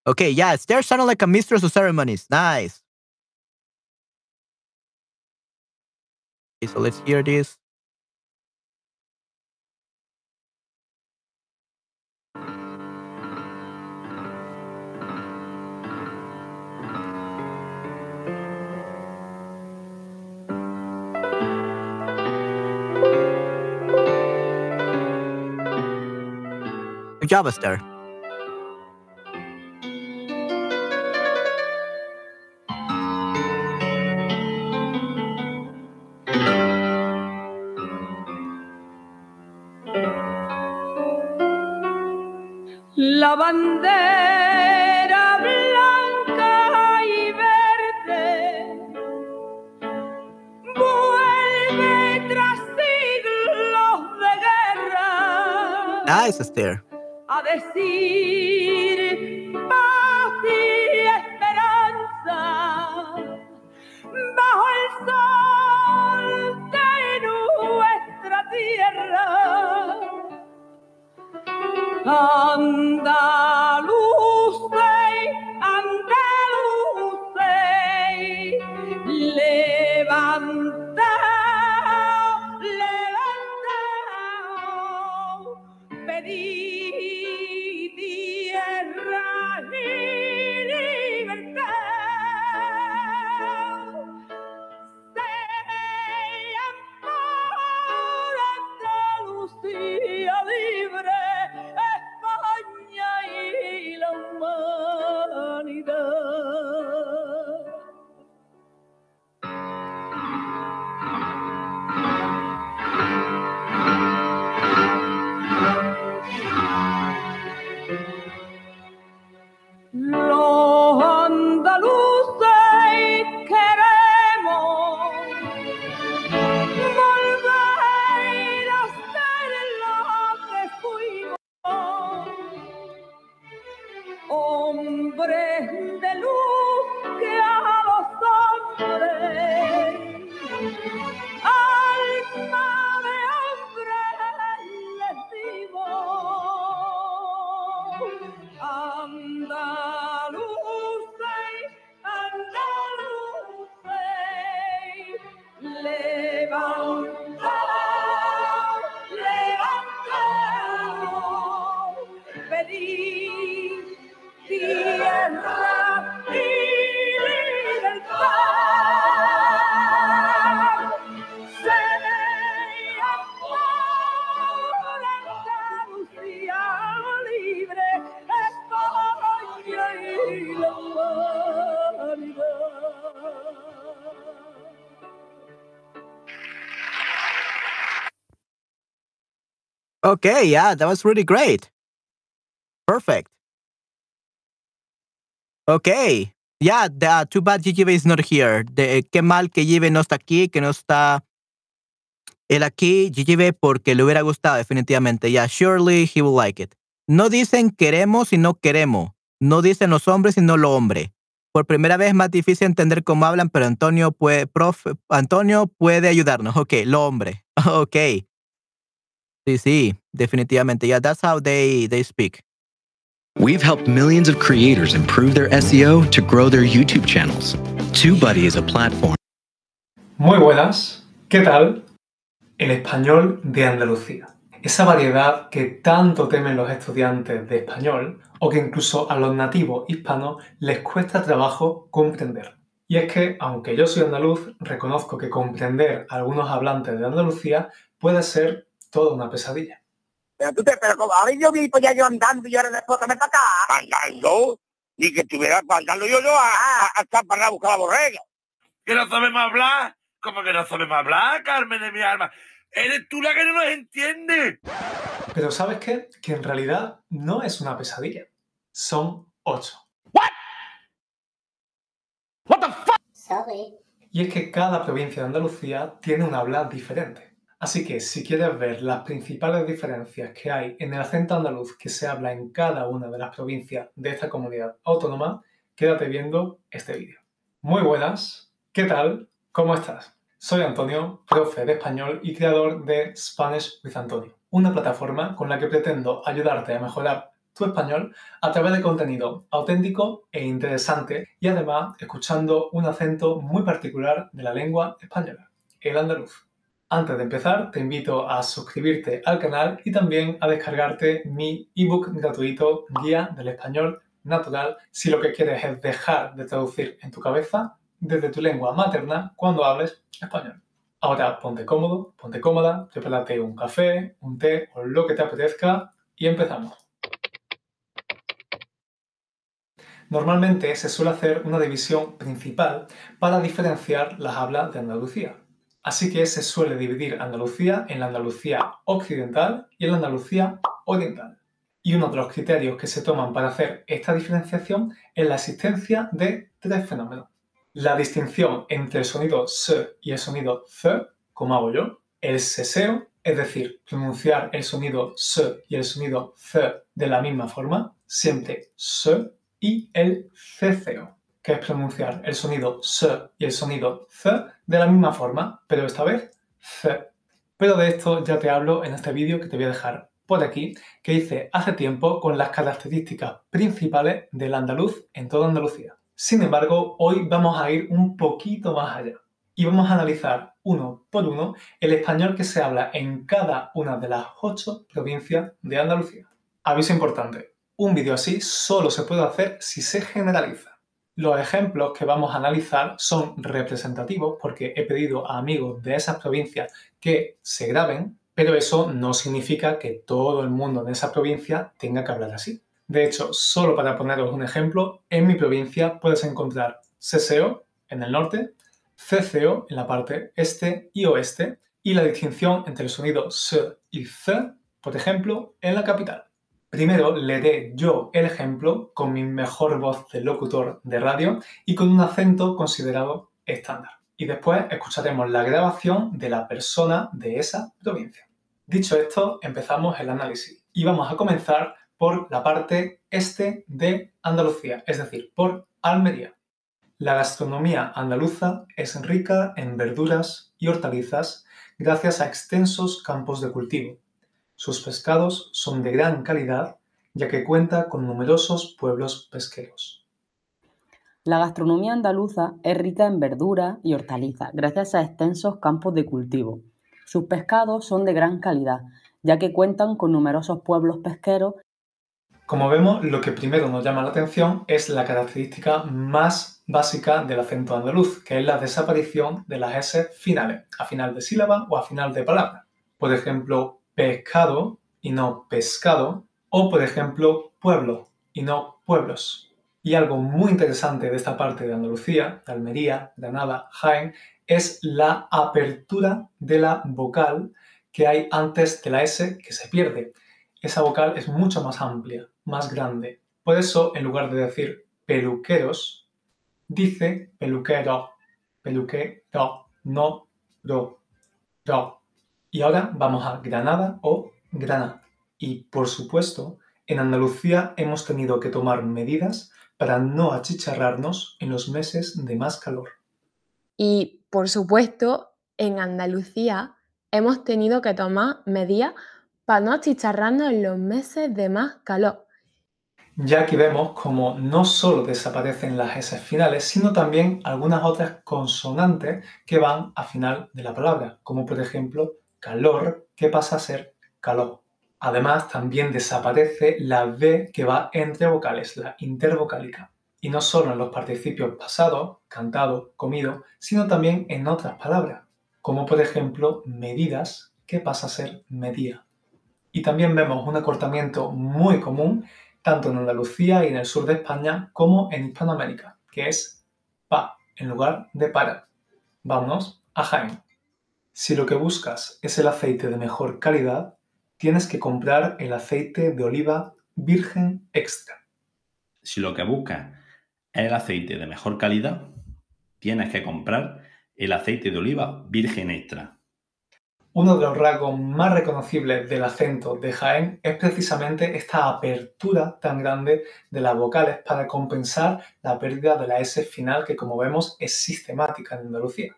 Okay, yeah, Esther sounded like a mistress of ceremonies. Nice. Okay, so let's hear this. Job, Esther. La bandera blanca y verde vuelve tras siglos de guerra Nice, Esther. Decir paz y esperanza bajo el sol de nuestra tierra. Andalucey, Okay, yeah, that was really great. Perfect. Okay. Yeah, the, uh, too bad GGB is not here. De, qué mal que GGB no está aquí, que no está él aquí, GGB, porque le hubiera gustado definitivamente. Yeah, surely he will like it. No dicen queremos y no queremos. No dicen los hombres, sino lo hombre. Por primera vez es más difícil entender cómo hablan, pero Antonio puede, Antonio puede ayudarnos. Ok, lo hombre. Ok. Sí, sí, definitivamente. Yeah, that's how they, they speak. We've helped millions of creators improve their SEO to grow their YouTube channels. TubeBuddy is a platform. Muy buenas, ¿qué tal? El español de Andalucía. Esa variedad que tanto temen los estudiantes de español o que incluso a los nativos hispanos les cuesta trabajo comprender. Y es que, aunque yo soy andaluz, reconozco que comprender a algunos hablantes de Andalucía puede ser toda una pesadilla. Pero tú te, pero como habéis yo visto ya yo andando y ahora después que me para acá. Andando, ni que estuviera andando yo, yo a, a, a, para a buscar la borrega. ¿Que no sabemos hablar? ¿Cómo que no sabemos hablar, Carmen de mi alma? Eres tú la que no nos entiende. Pero ¿sabes qué? Que en realidad no es una pesadilla. Son ocho. What? What the fuck? Sorry. Y es que cada provincia de Andalucía tiene un habla diferente. Así que si quieres ver las principales diferencias que hay en el acento andaluz que se habla en cada una de las provincias de esta comunidad autónoma, quédate viendo este vídeo. Muy buenas, ¿qué tal? ¿Cómo estás? Soy Antonio, profe de español y creador de Spanish with Antonio, una plataforma con la que pretendo ayudarte a mejorar tu español a través de contenido auténtico e interesante y además escuchando un acento muy particular de la lengua española, el andaluz. Antes de empezar, te invito a suscribirte al canal y también a descargarte mi ebook gratuito Guía del Español Natural si lo que quieres es dejar de traducir en tu cabeza desde tu lengua materna cuando hables español. Ahora ponte cómodo, ponte cómoda, prepárate un café, un té o lo que te apetezca y empezamos. Normalmente se suele hacer una división principal para diferenciar las hablas de Andalucía. Así que se suele dividir Andalucía en la Andalucía occidental y en la Andalucía oriental. Y uno de los criterios que se toman para hacer esta diferenciación es la existencia de tres fenómenos. La distinción entre el sonido S y el sonido C, como hago yo, el seseo, es decir, pronunciar el sonido S y el sonido C de la misma forma, siempre S, y el ceceo, que es pronunciar el sonido S y el sonido C de la misma forma, pero esta vez C. Pero de esto ya te hablo en este vídeo que te voy a dejar por aquí, que hice hace tiempo con las características principales del andaluz en toda Andalucía. Sin embargo, hoy vamos a ir un poquito más allá y vamos a analizar uno por uno el español que se habla en cada una de las ocho provincias de Andalucía. Aviso importante, un vídeo así solo se puede hacer si se generaliza. Los ejemplos que vamos a analizar son representativos porque he pedido a amigos de esas provincias que se graben, pero eso no significa que todo el mundo en esa provincia tenga que hablar así. De hecho, solo para poneros un ejemplo, en mi provincia puedes encontrar CSEO en el norte, CCO en la parte este y oeste, y la distinción entre el sonido S y C, por ejemplo, en la capital. Primero leeré yo el ejemplo con mi mejor voz de locutor de radio y con un acento considerado estándar. Y después escucharemos la grabación de la persona de esa provincia. Dicho esto, empezamos el análisis y vamos a comenzar por la parte este de Andalucía, es decir, por Almería. La gastronomía andaluza es rica en verduras y hortalizas gracias a extensos campos de cultivo, sus pescados son de gran calidad, ya que cuenta con numerosos pueblos pesqueros. La gastronomía andaluza es rica en verduras y hortalizas, gracias a extensos campos de cultivo. Sus pescados son de gran calidad, ya que cuentan con numerosos pueblos pesqueros. Como vemos, lo que primero nos llama la atención es la característica más básica del acento andaluz, que es la desaparición de las S finales, a final de sílaba o a final de palabra. Por ejemplo, pescado y no pescado, o por ejemplo pueblo y no pueblos. Y algo muy interesante de esta parte de Andalucía, de Almería, Granada, Jaén, es la apertura de la vocal que hay antes de la S que se pierde. Esa vocal es mucho más amplia, más grande. Por eso, en lugar de decir peluqueros, dice peluquero, peluquero, no ro, ro. Y ahora vamos a Granada o Granada. Y por supuesto, En Andalucía hemos tenido que tomar medidas para no achicharrarnos en los meses de más calor. Y, por supuesto, en Andalucía hemos tenido que tomar medidas para no achicharrarnos en los meses de más calor. Ya aquí vemos cómo no solo desaparecen las S finales, sino también algunas otras consonantes que van a final de la palabra, como por ejemplo calor, que pasa a ser calor. Además, también desaparece la V que va entre vocales, la intervocálica. Y no solo en los participios pasados, cantado, comido, sino también en otras palabras, como por ejemplo medidas, que pasa a ser medía. Y también vemos un acortamiento muy común tanto en Andalucía y en el sur de España como en Hispanoamérica, que es pa en lugar de para. Vámonos a Jaime. Si lo que buscas es el aceite de mejor calidad, tienes que comprar el aceite de oliva virgen extra. Si lo que buscas es el aceite de mejor calidad, tienes que comprar el aceite de oliva virgen extra. Uno de los rasgos más reconocibles del acento de Jaén es precisamente esta apertura tan grande de las vocales para compensar la pérdida de la S final que como vemos es sistemática en Andalucía.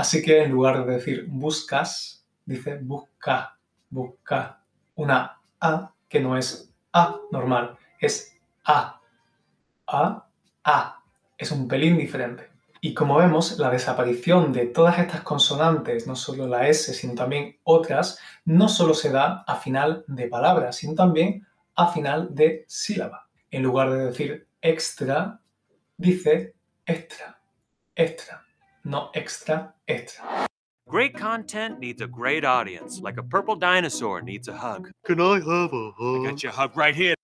Así que en lugar de decir buscas, dice busca, busca. Una A que no es A normal, es A. A, A. Es un pelín diferente. Y como vemos, la desaparición de todas estas consonantes, no solo la S, sino también otras, no solo se da a final de palabra, sino también a final de sílaba. En lugar de decir extra, dice extra, extra, no extra, extra. Great content needs a great audience, like a purple dinosaur needs a hug. Can I have a hug? I got you a hug right here.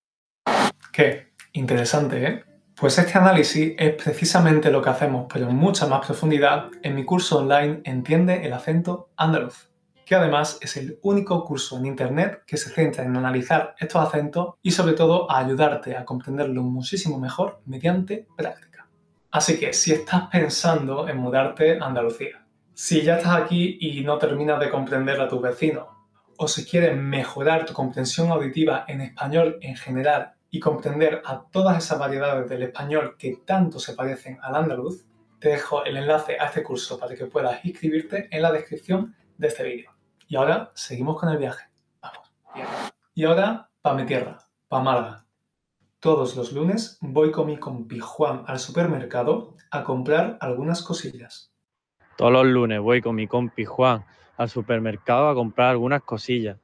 Qué interesante, ¿eh? Pues este análisis es precisamente lo que hacemos, pero en mucha más profundidad, en mi curso online Entiende el acento andaluz, que además es el único curso en Internet que se centra en analizar estos acentos y sobre todo a ayudarte a comprenderlo muchísimo mejor mediante práctica. Así que si estás pensando en mudarte a Andalucía, si ya estás aquí y no terminas de comprender a tus vecinos, o si quieres mejorar tu comprensión auditiva en español en general y comprender a todas esas variedades del español que tanto se parecen al andaluz, te dejo el enlace a este curso para que puedas inscribirte en la descripción de este vídeo. Y ahora seguimos con el viaje. Vamos. Y ahora, pa' mi tierra, pa' Málaga. Todos los lunes voy con mi compi Juan al supermercado a comprar algunas cosillas. Todos los lunes voy con mi compi Juan al supermercado a comprar algunas cosillas.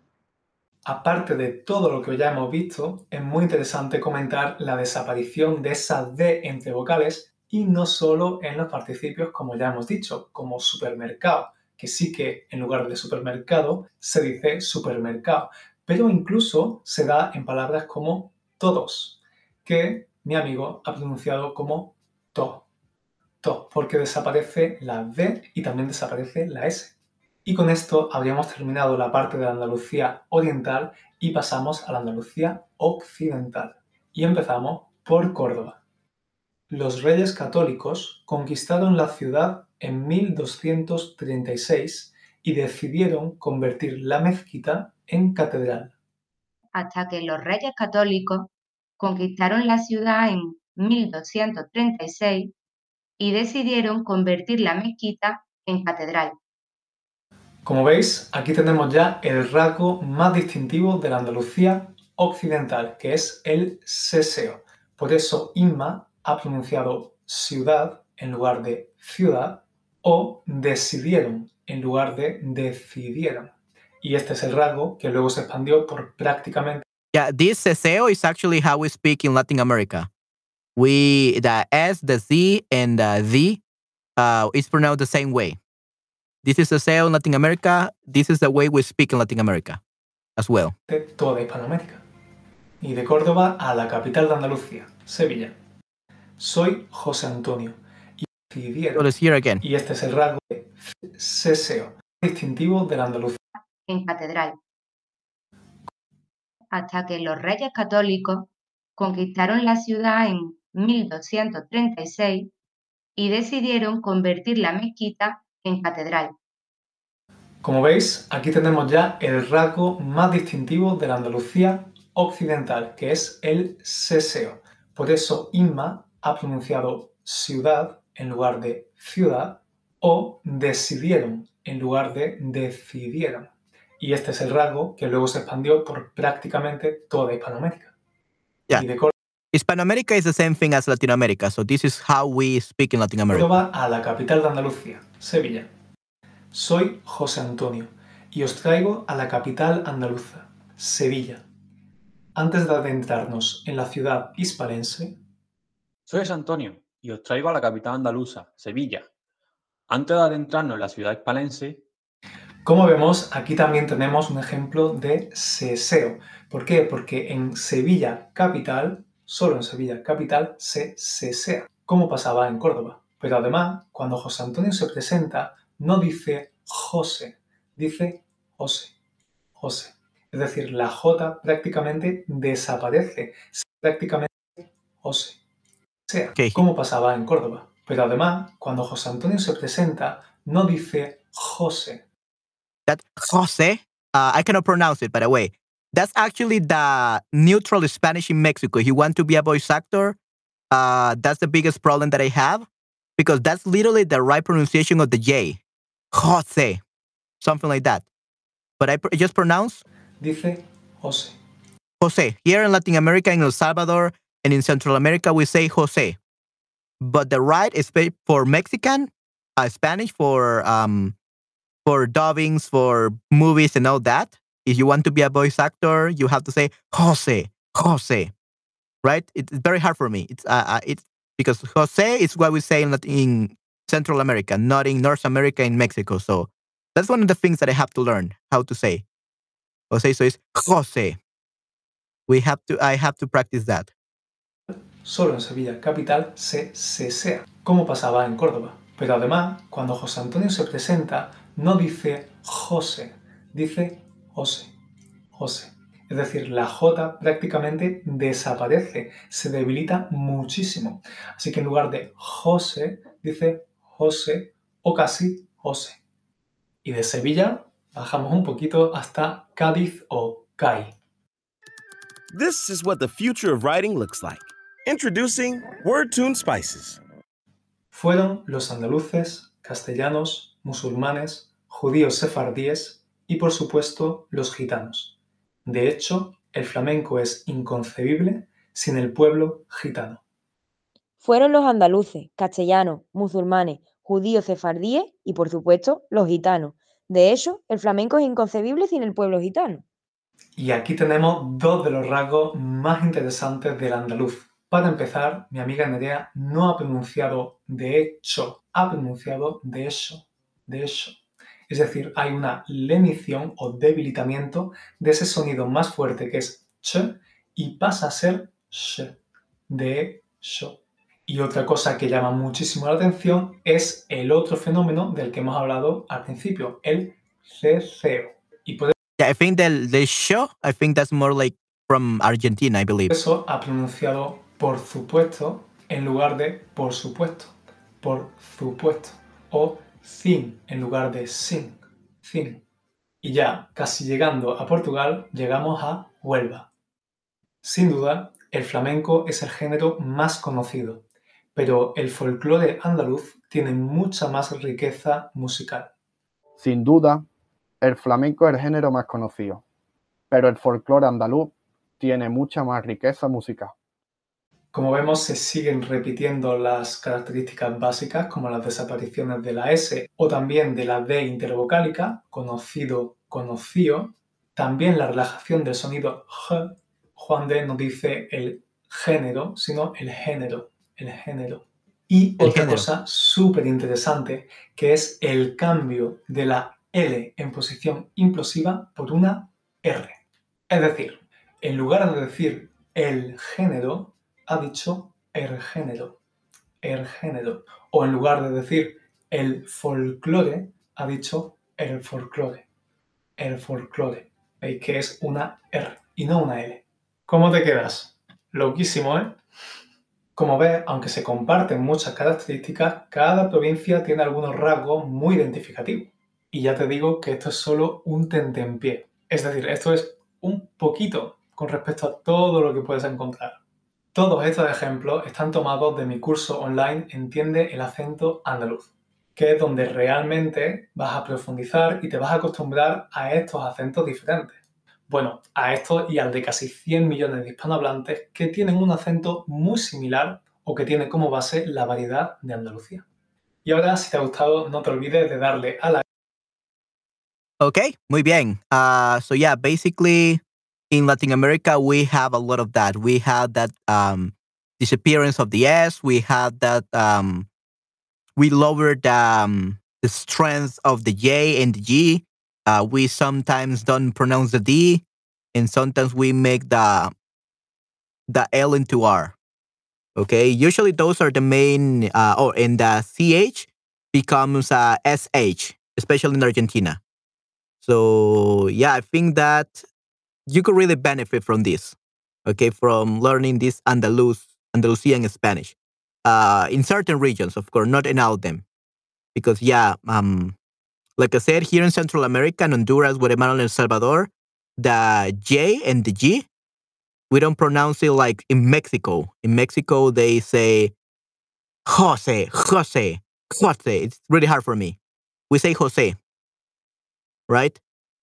Aparte de todo lo que ya hemos visto, es muy interesante comentar la desaparición de esa D entre vocales y no solo en los participios como ya hemos dicho, como supermercado, que sí que en lugar de supermercado se dice supermercado, pero incluso se da en palabras como todos, que mi amigo ha pronunciado como to, to, porque desaparece la D y también desaparece la S. Y con esto habríamos terminado la parte de la Andalucía oriental y pasamos a la Andalucía occidental. Y empezamos por Córdoba. Los reyes católicos conquistaron la ciudad en 1236 y decidieron convertir la mezquita en catedral. Hasta que los reyes católicos conquistaron la ciudad en 1236 y decidieron convertir la mezquita en catedral. Como veis, aquí tenemos ya el rasgo más distintivo de la Andalucía occidental, que es el seseo. Por eso Inma ha pronunciado ciudad en lugar de ciudad o decidieron en lugar de decidieron. Y este es el rasgo que luego se expandió por prácticamente Yeah, this seseo is actually how we speak in Latin America. We the S, the Z, and the Z uh, is pronounced the same way. This is seseo in Latin America. This is the way we speak in Latin America as well. de toda Hispanoamérica. Y de Córdoba a la capital de Andalucía, Sevilla. Soy José Antonio. Y decidieron. So let's again. Y este es el rasgo de seseo, distintivo de la Andalucía. en catedral. Hasta que los reyes católicos conquistaron la ciudad en 1236 y decidieron convertir la mezquita en catedral. Como veis, aquí tenemos ya el rasgo más distintivo de la Andalucía occidental, que es el seseo. Por eso Inma ha pronunciado ciudad en lugar de ciudad o decidieron en lugar de decidieron. Y este es el rasgo que luego se expandió por prácticamente toda Hispanoamérica. Yeah. Y de Córdoba Hispanoamerica is the same thing as Latin America, so this is how we speak in Latin America. a la capital de Andalucía, Sevilla. Soy José Antonio y os traigo a la capital andaluza, Sevilla. Antes de adentrarnos en la ciudad hispalense, Soy José Antonio y os traigo a la capital andaluza, Sevilla. Antes de adentrarnos en la ciudad hispalense, Como vemos, aquí también tenemos un ejemplo de seseo. ¿Por qué? Porque en Sevilla capital, solo en Sevilla capital, se sesea, como pasaba en Córdoba. Pero además, cuando José Antonio se presenta, no dice José, dice José, José. Es decir, la J prácticamente desaparece, prácticamente José. Sea, Ok. como pasaba en Córdoba. Pero además, cuando José Antonio se presenta, no dice José, That Jose, uh, I cannot pronounce it, by the way. That's actually the neutral Spanish in Mexico. If you want to be a voice actor, uh, that's the biggest problem that I have because that's literally the right pronunciation of the J. Jose, something like that. But I pr- just pronounce dice José. Jose. Here in Latin America, in El Salvador, and in Central America, we say Jose. But the right is for Mexican, uh, Spanish for um, for dubbings, for movies, and all that. If you want to be a voice actor, you have to say Jose, Jose, right? It's very hard for me. It's uh, uh, it's because Jose is what we say in, in Central America, not in North America, in Mexico. So that's one of the things that I have to learn how to say. Jose, so it's Jose. We have to. I have to practice that. Solo en Sevilla capital se sesea, como pasaba en Córdoba. Pero además, cuando José Antonio se presenta, no dice José, dice José, José. Es decir, la J prácticamente desaparece, se debilita muchísimo. Así que en lugar de José, dice José o casi José. Y de Sevilla bajamos un poquito hasta Cádiz o CAI. This is what the future of writing looks like. Introducing WordTune Spices. fueron los andaluces, castellanos, musulmanes, judíos sefardíes y por supuesto los gitanos. De hecho, el flamenco es inconcebible sin el pueblo gitano. Fueron los andaluces, castellanos, musulmanes, judíos sefardíes y, por supuesto, los gitanos. De hecho, el flamenco es inconcebible sin el pueblo gitano. Y aquí tenemos dos de los rasgos más interesantes del andaluz. Para empezar, mi amiga Nerea no ha pronunciado de hecho, ha pronunciado de hecho, de hecho. Es decir, hay una lenición o debilitamiento de ese sonido más fuerte que es ch y pasa a ser sh, de hecho. Y otra cosa que llama muchísimo la atención es el otro fenómeno del que hemos hablado al principio, el ceceo. Y por Yeah, I think the the show. I think that's more like from Argentina, I believe. eso ha pronunciado por supuesto en lugar de por supuesto, por supuesto, o sin en lugar de sin, sin. Y ya casi llegando a Portugal, llegamos a Huelva. Sin duda, el flamenco es el género más conocido, pero el folclore andaluz tiene mucha más riqueza musical. Sin duda, el flamenco es el género más conocido, pero el folclore andaluz tiene mucha más riqueza musical. Como vemos, se siguen repitiendo las características básicas como las desapariciones de la S o también de la D intervocálica, conocido, conocido. También la relajación del sonido J. Juan D no dice el género, sino el género, el género. Y El otra género. cosa súper interesante que es el cambio de la L en posición implosiva por una R. Es decir, en lugar de decir el género, ha dicho el género, el género. O en lugar de decir el folclore, ha dicho el folclore, el folclore. Veis que es una R y no una L. ¿Cómo te quedas? Loquísimo, ¿eh? Como ves, aunque se comparten muchas características, cada provincia tiene algunos rasgos muy identificativos. Y ya te digo que esto es solo un tentempié. Es decir, esto es un poquito, con respecto a todo lo que puedes encontrar. Todos estos ejemplos están tomados de mi curso online Entiende el acento andaluz, que es donde realmente vas a profundizar y te vas a acostumbrar a estos acentos diferentes. Bueno, a estos y al de casi 100 millones de hispanohablantes que tienen un acento muy similar o que tienen como base la variedad de Andalucía. Y ahora, si te ha gustado, no te olvides de darle a la Okay, muy bien. Uh, so yeah, basically in Latin America we have a lot of that. We have that um, disappearance of the S. We have that um, we lowered um, the strength of the J and the G. Uh, we sometimes don't pronounce the D, and sometimes we make the the L into R. Okay, usually those are the main. Uh, oh, and the CH becomes uh, SH, especially in Argentina. So yeah, I think that you could really benefit from this. Okay, from learning this Andalus Andalusian Spanish. Uh, in certain regions, of course, not in all of them. Because yeah, um, like I said, here in Central America, in Honduras, Guatemala, and El Salvador, the J and the G, we don't pronounce it like in Mexico. In Mexico, they say Jose, Jose, Jose. It's really hard for me. We say Jose right?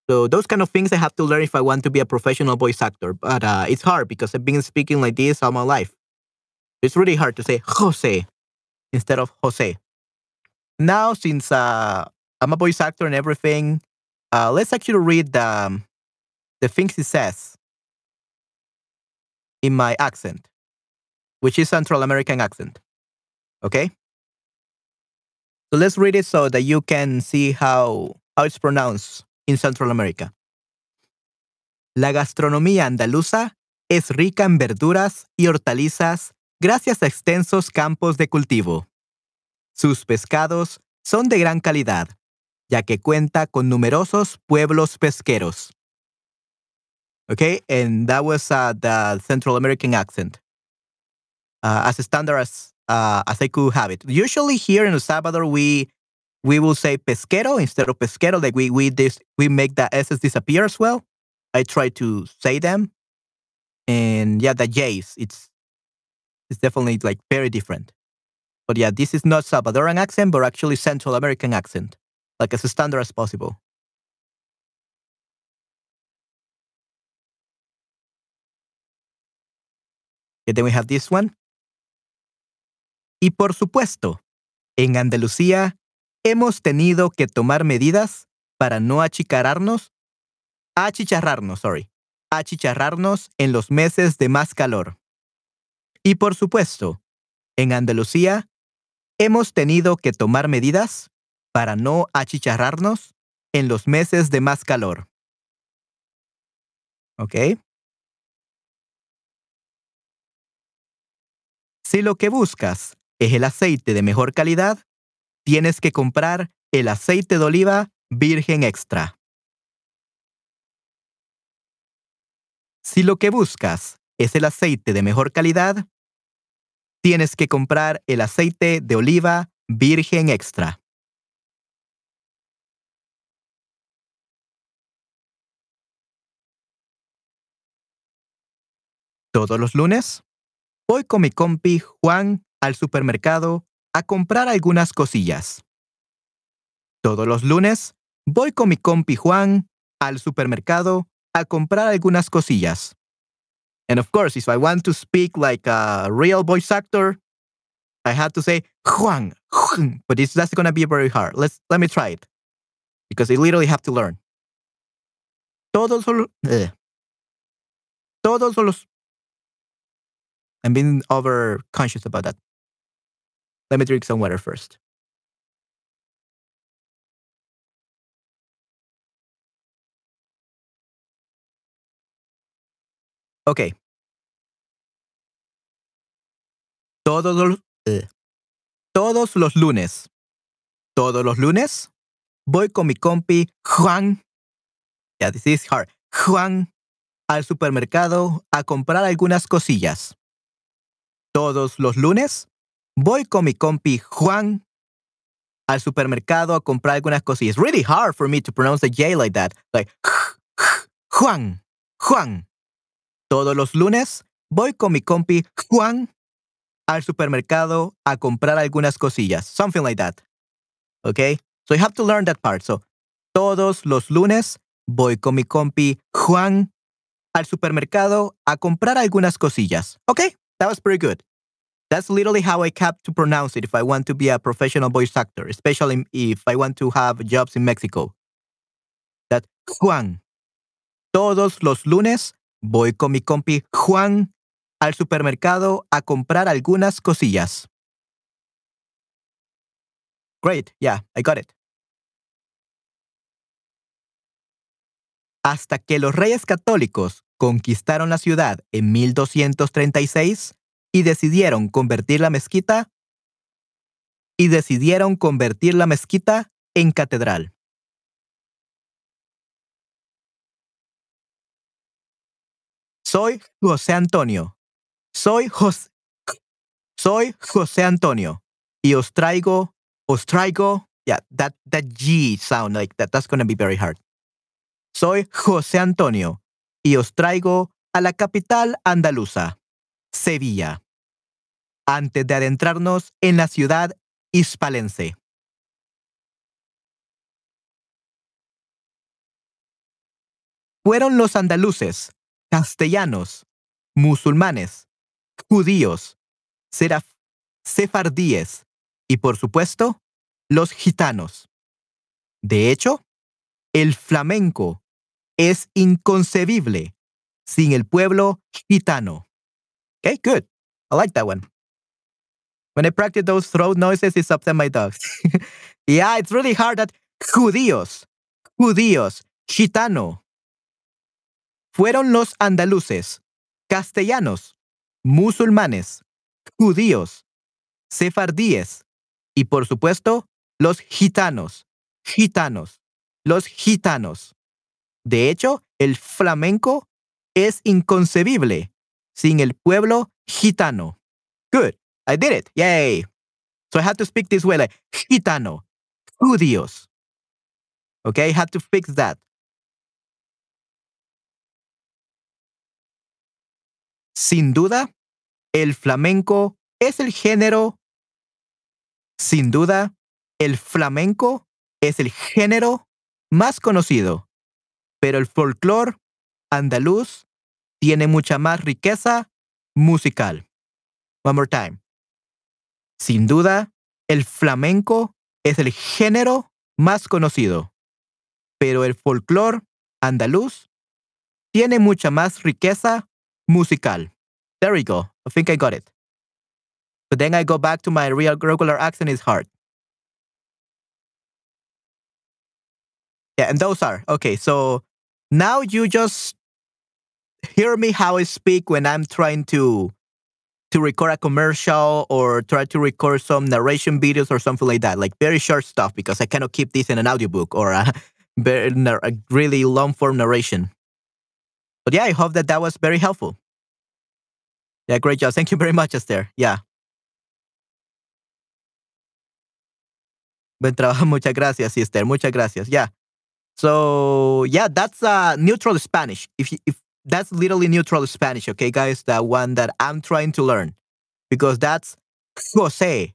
So those kind of things I have to learn if I want to be a professional voice actor. But uh, it's hard because I've been speaking like this all my life. It's really hard to say Jose instead of Jose. Now, since uh, I'm a voice actor and everything, uh, let's actually read the, um, the things he says in my accent, which is Central American accent. Okay? So let's read it so that you can see how how it's pronounced in Central America. La gastronomía andaluza es rica en verduras y hortalizas gracias a extensos campos de cultivo. Sus pescados son de gran calidad, ya que cuenta con numerosos pueblos pesqueros. Okay, and that was uh, the Central American accent, uh, as standard as uh, as I could have it. Usually here in El Salvador, we we will say pesquero instead of pesquero. Like we we this we make the s's disappear as well. I try to say them, and yeah, the j's it's it's definitely like very different. But yeah, this is not Salvadoran accent, but actually Central American accent, like as standard as possible. And then we have this one. Y por supuesto, en Andalucía hemos tenido que tomar medidas para no achicararnos, achicharrarnos, sorry, achicharrarnos en los meses de más calor. Y por supuesto, en Andalucía hemos tenido que tomar medidas para no achicharrarnos en los meses de más calor. ¿Ok? Si lo que buscas es el aceite de mejor calidad, tienes que comprar el aceite de oliva virgen extra. Si lo que buscas es el aceite de mejor calidad, tienes que comprar el aceite de oliva virgen extra. Todos los lunes voy con mi compi Juan al supermercado a comprar algunas cosillas. Todos los lunes voy con mi compi Juan al supermercado a comprar algunas cosillas. And of course, if I want to speak like a real voice actor, I have to say Juan, Juan. but it's that's gonna be very hard. Let's let me try it because I literally have to learn. Todos los, eh. todos los. I'm being over conscious about that. Let me drink some water first. Ok. Todos los, eh, todos los lunes. Todos los lunes voy con mi compi Juan. Yeah, this is hard. Juan al supermercado a comprar algunas cosillas. Todos los lunes voy con mi compi Juan al supermercado a comprar algunas cosillas. It's really hard for me to pronounce the J like that. Like Juan, Juan. Todos los lunes voy con mi compi Juan al supermercado a comprar algunas cosillas. Something like that. Okay? So you have to learn that part. So, todos los lunes voy con mi compi Juan al supermercado a comprar algunas cosillas. Okay? That was pretty good. That's literally how I kept to pronounce it if I want to be a professional voice actor, especially if I want to have jobs in Mexico. That Juan. Todos los lunes voy con mi compi Juan al supermercado a comprar algunas cosillas. Great. Yeah, I got it. Hasta que los reyes católicos conquistaron la ciudad en 1236 y decidieron convertir la mezquita y decidieron convertir la mezquita en catedral. Soy José Antonio. Soy José. Soy José Antonio y os traigo, os traigo. Yeah, that that G sound like that. That's gonna be very hard. Soy José Antonio y os traigo a la capital andaluza, Sevilla, antes de adentrarnos en la ciudad hispalense. Fueron los andaluces, castellanos, musulmanes, judíos, seraf- sefardíes y, por supuesto, los gitanos. De hecho, el flamenco es inconcebible sin el pueblo gitano. Okay, good. I like that one. When I practice those throat noises, it's upset my dogs. yeah, it's really hard that judíos, judíos, gitano. Fueron los andaluces, castellanos, musulmanes, judíos, sefardíes y por supuesto los gitanos, gitanos, los gitanos. De hecho, el flamenco es inconcebible sin el pueblo gitano. Good. I did it. Yay. So I had to speak this way like gitano, judíos. Okay, I had to fix that. Sin duda, el flamenco es el género. Sin duda, el flamenco es el género más conocido, pero el folclore andaluz tiene mucha más riqueza musical. One more time. Sin duda, el flamenco es el género más conocido, pero el folclore andaluz tiene mucha más riqueza musical. There we go. I think I got it. But then I go back to my real regular accent is hard. Yeah, and those are okay. So now you just hear me how I speak when I'm trying to to record a commercial or try to record some narration videos or something like that, like very short stuff because I cannot keep this in an audiobook or a, a really long form narration. But yeah, I hope that that was very helpful. Yeah, great job. Thank you very much, Esther. Yeah. Buen trabajo. Muchas gracias, Esther. Muchas gracias. Yeah. So yeah, that's uh, neutral Spanish. If you, if that's literally neutral Spanish, okay, guys, the one that I'm trying to learn because that's José,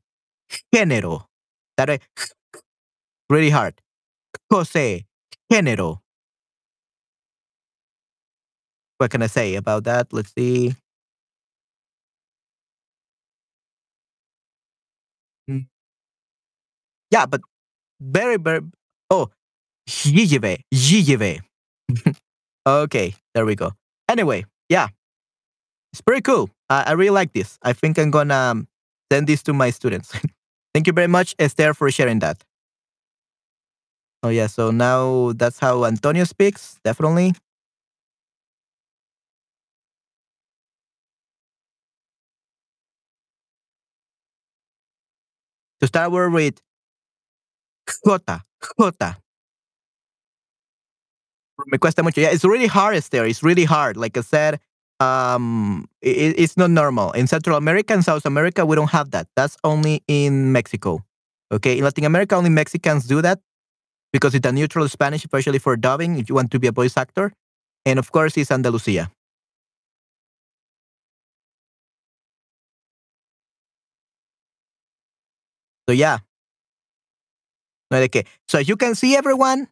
género. That is really hard. José, género. What can I say about that? Let's see. Mm. Yeah, but very, very. Oh, Yijive, Yijive. okay, there we go. Anyway, yeah, it's pretty cool. I, I really like this. I think I'm gonna um, send this to my students. Thank you very much, Esther, for sharing that. Oh yeah, so now that's how Antonio speaks. Definitely. To start with Jota, Jota me cuesta mucho. Yeah, it's really hard, Esther. It's really hard. Like I said, um, it, it's not normal. In Central America and South America, we don't have that. That's only in Mexico. Okay, in Latin America, only Mexicans do that because it's a neutral Spanish, especially for dubbing if you want to be a voice actor. And of course, it's Andalusia. So yeah. Okay. So as you can see, everyone,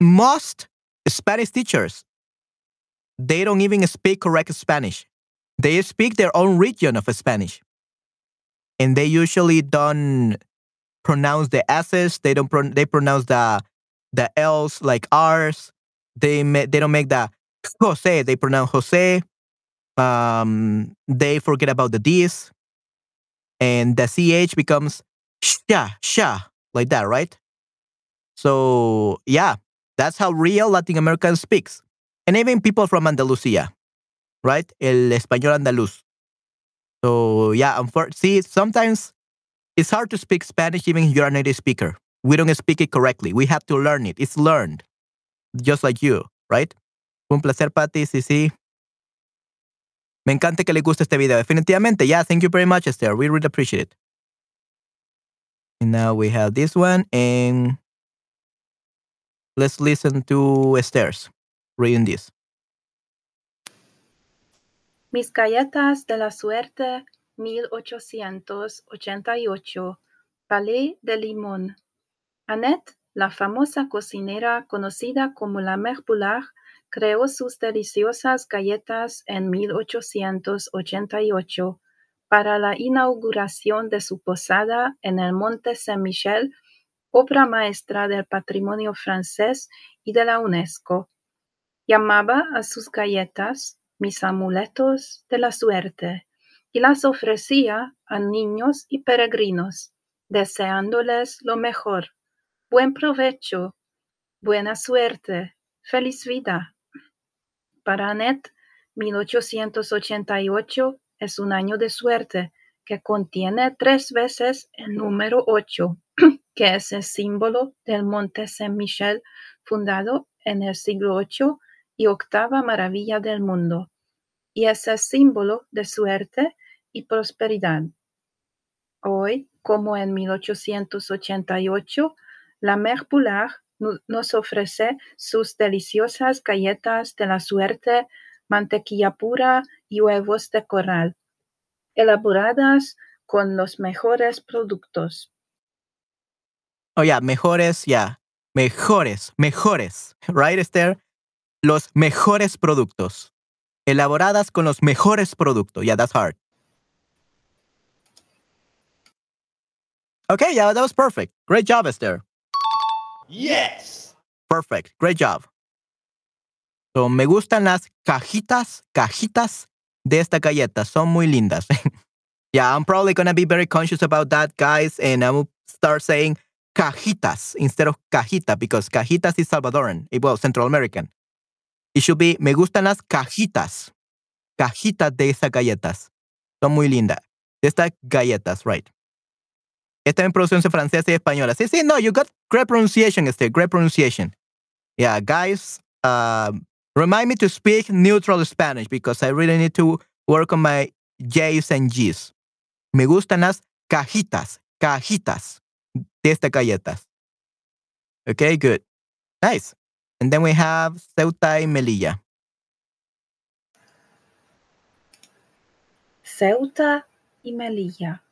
most Spanish teachers, they don't even speak correct Spanish. They speak their own region of Spanish. And they usually don't pronounce the S's. They don't pro- they pronounce the the L's like R's. They ma- they don't make the Jose. They pronounce Jose. Um, they forget about the D's, and the ch becomes sha sha like that, right? So yeah, that's how real Latin American speaks, and even people from Andalusia, right? El español andaluz. So yeah, see, sometimes it's hard to speak Spanish even if you're a native speaker. We don't speak it correctly. We have to learn it. It's learned, just like you, right? Un placer, Patty. Sí, sí. Me encanta que le guste este video. Definitivamente. Yeah, thank you very much, Esther. We really appreciate it. And now we have this one, and let's listen to Esther's reading this. Mis galletas de la suerte 1888. Palais de Limón. Annette, la famosa cocinera conocida como la Mère Boulard, creó sus deliciosas galletas en 1888 para la inauguración de su posada en el Monte Saint-Michel, obra maestra del patrimonio francés y de la UNESCO. Llamaba a sus galletas mis amuletos de la suerte y las ofrecía a niños y peregrinos, deseándoles lo mejor, buen provecho, buena suerte, feliz vida. Para Annette, 1888 es un año de suerte que contiene tres veces el número 8, que es el símbolo del Monte Saint-Michel, fundado en el siglo VIII y octava maravilla del mundo, y es el símbolo de suerte y prosperidad. Hoy, como en 1888, la Mère Boulard nu- nos ofrece sus deliciosas galletas de la suerte, mantequilla pura y huevos de corral, elaboradas con los mejores productos. Oh, yeah, mejores, yeah. Mejores, mejores. Right, Esther? Los mejores productos. Elaboradas con los mejores productos. Yeah, that's hard. Okay, yeah, that was perfect. Great job, Esther. Yes. Perfect. Great job. So, me gustan las cajitas, cajitas de esta galleta. Son muy lindas. yeah, I'm probably to be very conscious about that, guys. And I will start saying cajitas instead of cajita because cajitas is Salvadoran, eh, well, Central American. It should be me gustan las cajitas. Cajitas de esas galletas. Son muy lindas. De estas galletas, right. Esta en pronunciación francesa y española. Sí, sí, no, you got great pronunciation, este, great pronunciation. Yeah, guys, uh, remind me to speak neutral Spanish because I really need to work on my J's and G's. Me gustan las cajitas, cajitas de estas galletas. Okay, good. Nice. And then we have Ceuta y Melilla. Ceuta y Melilla,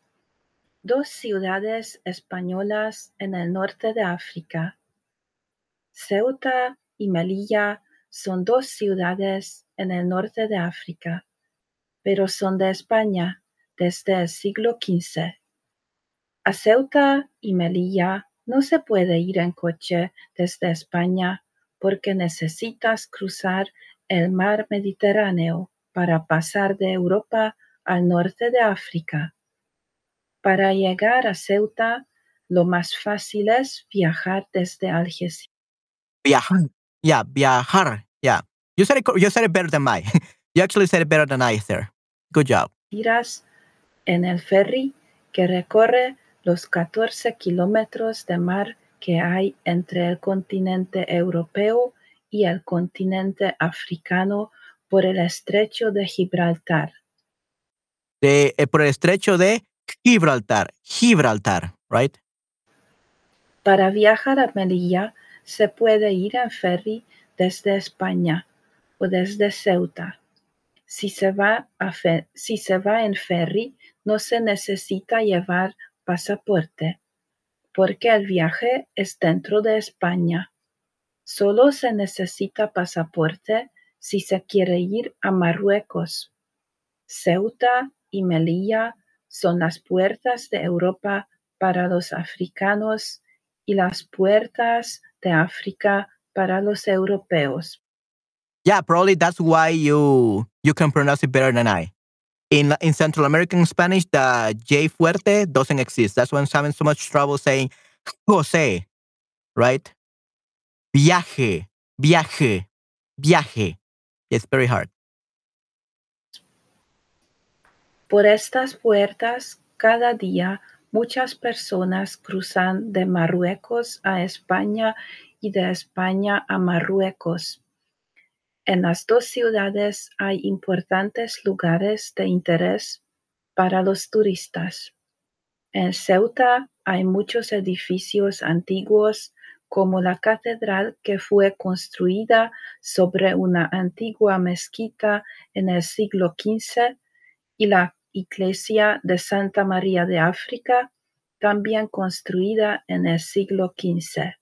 dos ciudades españolas en el norte de África. Ceuta y Melilla son dos ciudades en el norte de África, pero son de España desde el siglo XV. A Ceuta y Melilla no se puede ir en coche desde España porque necesitas cruzar el mar Mediterráneo para pasar de Europa al norte de África. Para llegar a Ceuta, lo más fácil es viajar desde Algeciras. Viajar. Yeah, viajar. Yeah. You said it, you said it better than I. you actually said it better than I, sir. Good job. en el ferry que recorre los 14 kilómetros de mar que hay entre el continente europeo y el continente africano por el estrecho de Gibraltar. De, eh, por el estrecho de Gibraltar. Gibraltar, right? Para viajar a Melilla se puede ir en ferry desde España o desde Ceuta. Si se va, a si se va en ferry, no se necesita llevar pasaporte, porque el viaje es dentro de España. Solo se necesita pasaporte si se quiere ir a Marruecos. Ceuta y Melilla son las puertas de Europa para los africanos y las puertas de África para los europeos. Yeah, probably that's why you you can pronounce it better than I. In in Central American Spanish, the J fuerte doesn't exist. That's why I'm having so much trouble saying Jose, right? Viaje, viaje, viaje. It's very hard. Por estas puertas, cada día muchas personas cruzan de Marruecos a España y de España a Marruecos. En las dos ciudades hay importantes lugares de interés para los turistas. En Ceuta hay muchos edificios antiguos como la catedral que fue construida sobre una antigua mezquita en el siglo XV y la iglesia de Santa María de África, también construida en el siglo XV.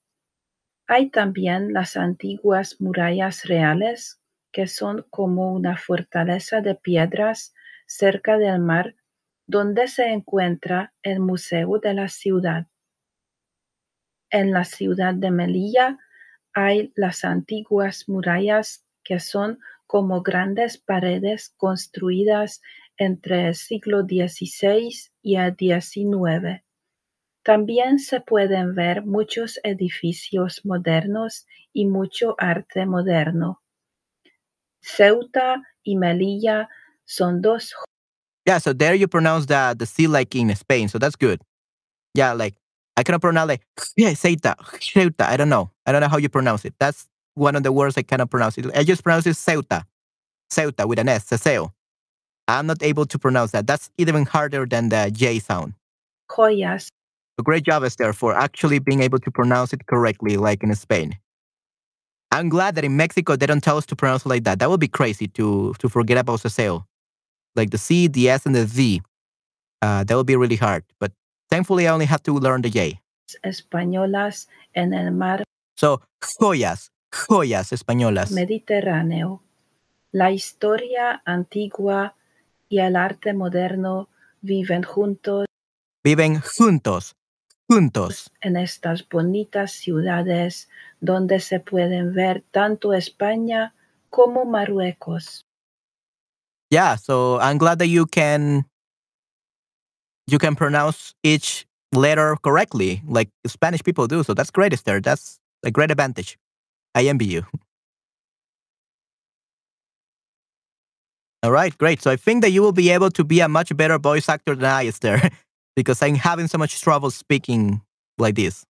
Hay también las antiguas murallas reales, que son como una fortaleza de piedras cerca del mar, donde se encuentra el Museo de la Ciudad. En la ciudad de Melilla hay las antiguas murallas que son como grandes paredes construidas entre el siglo XVI y el XIX. También se pueden ver muchos edificios modernos y mucho arte moderno. Ceuta y Melilla son dos Yeah, so there you pronounce the the C like in Spain, so that's good. Yeah, like I cannot pronounce like yeah, Ceuta, Ceuta. I don't know. I don't know how you pronounce it. That's one of the words I cannot pronounce it. I just pronounce it Ceuta, Ceuta with an S, Ceseo. I'm not able to pronounce that. That's even harder than the J sound. joyas. So great job, Esther, for actually being able to pronounce it correctly, like in Spain. I'm glad that in Mexico they don't tell us to pronounce it like that. That would be crazy to to forget about Ceseo. Like the C, the S, and the Z. Uh, that would be really hard. But thankfully, I only have to learn the J. españolas en el mar So, joyas, joyas españolas. Mediterráneo. La historia antigua y el arte moderno viven juntos Viven juntos, juntos. en estas bonitas ciudades donde se pueden ver tanto España como Marruecos. Yeah, so I'm glad that you can you can pronounce each letter correctly, like Spanish people do. So that's great, Esther. That's a great advantage. I envy you. All right, great. So I think that you will be able to be a much better voice actor than I, Esther, because I'm having so much trouble speaking like this.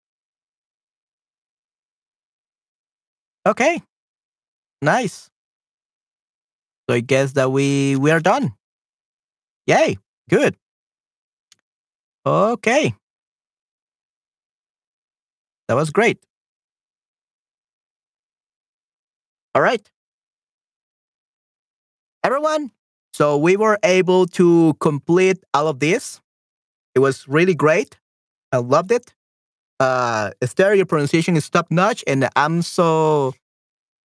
Okay, nice. So I guess that we we are done. Yay, good. Okay. That was great. All right. Everyone, so we were able to complete all of this. It was really great. I loved it. Uh, Esther, your pronunciation is top notch, and I'm so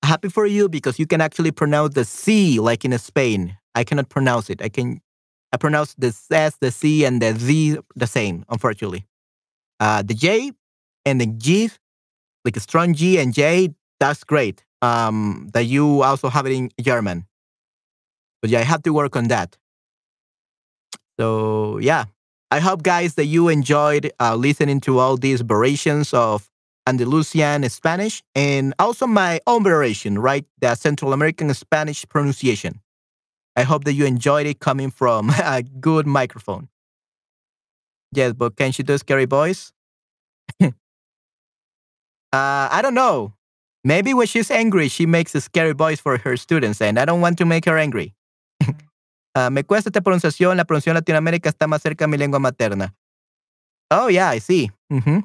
happy for you because you can actually pronounce the C like in Spain. I cannot pronounce it. I can I pronounce the S, the C, and the Z the same, unfortunately. Uh, the J and the G, like a strong G and J, that's great. Um, that you also have it in German. But yeah, I have to work on that. So yeah, I hope guys that you enjoyed uh, listening to all these variations of Andalusian Spanish and also my own variation, right? The Central American Spanish pronunciation. I hope that you enjoyed it coming from a good microphone. Yes, but can she do scary voice? uh, I don't know. Maybe when she's angry, she makes a scary voice for her students, and I don't want to make her angry. Ah, me cuesta esta pronunciación. La pronunciación Latinoamérica está más cerca de mi lengua materna. Oh, yeah, I see. hmm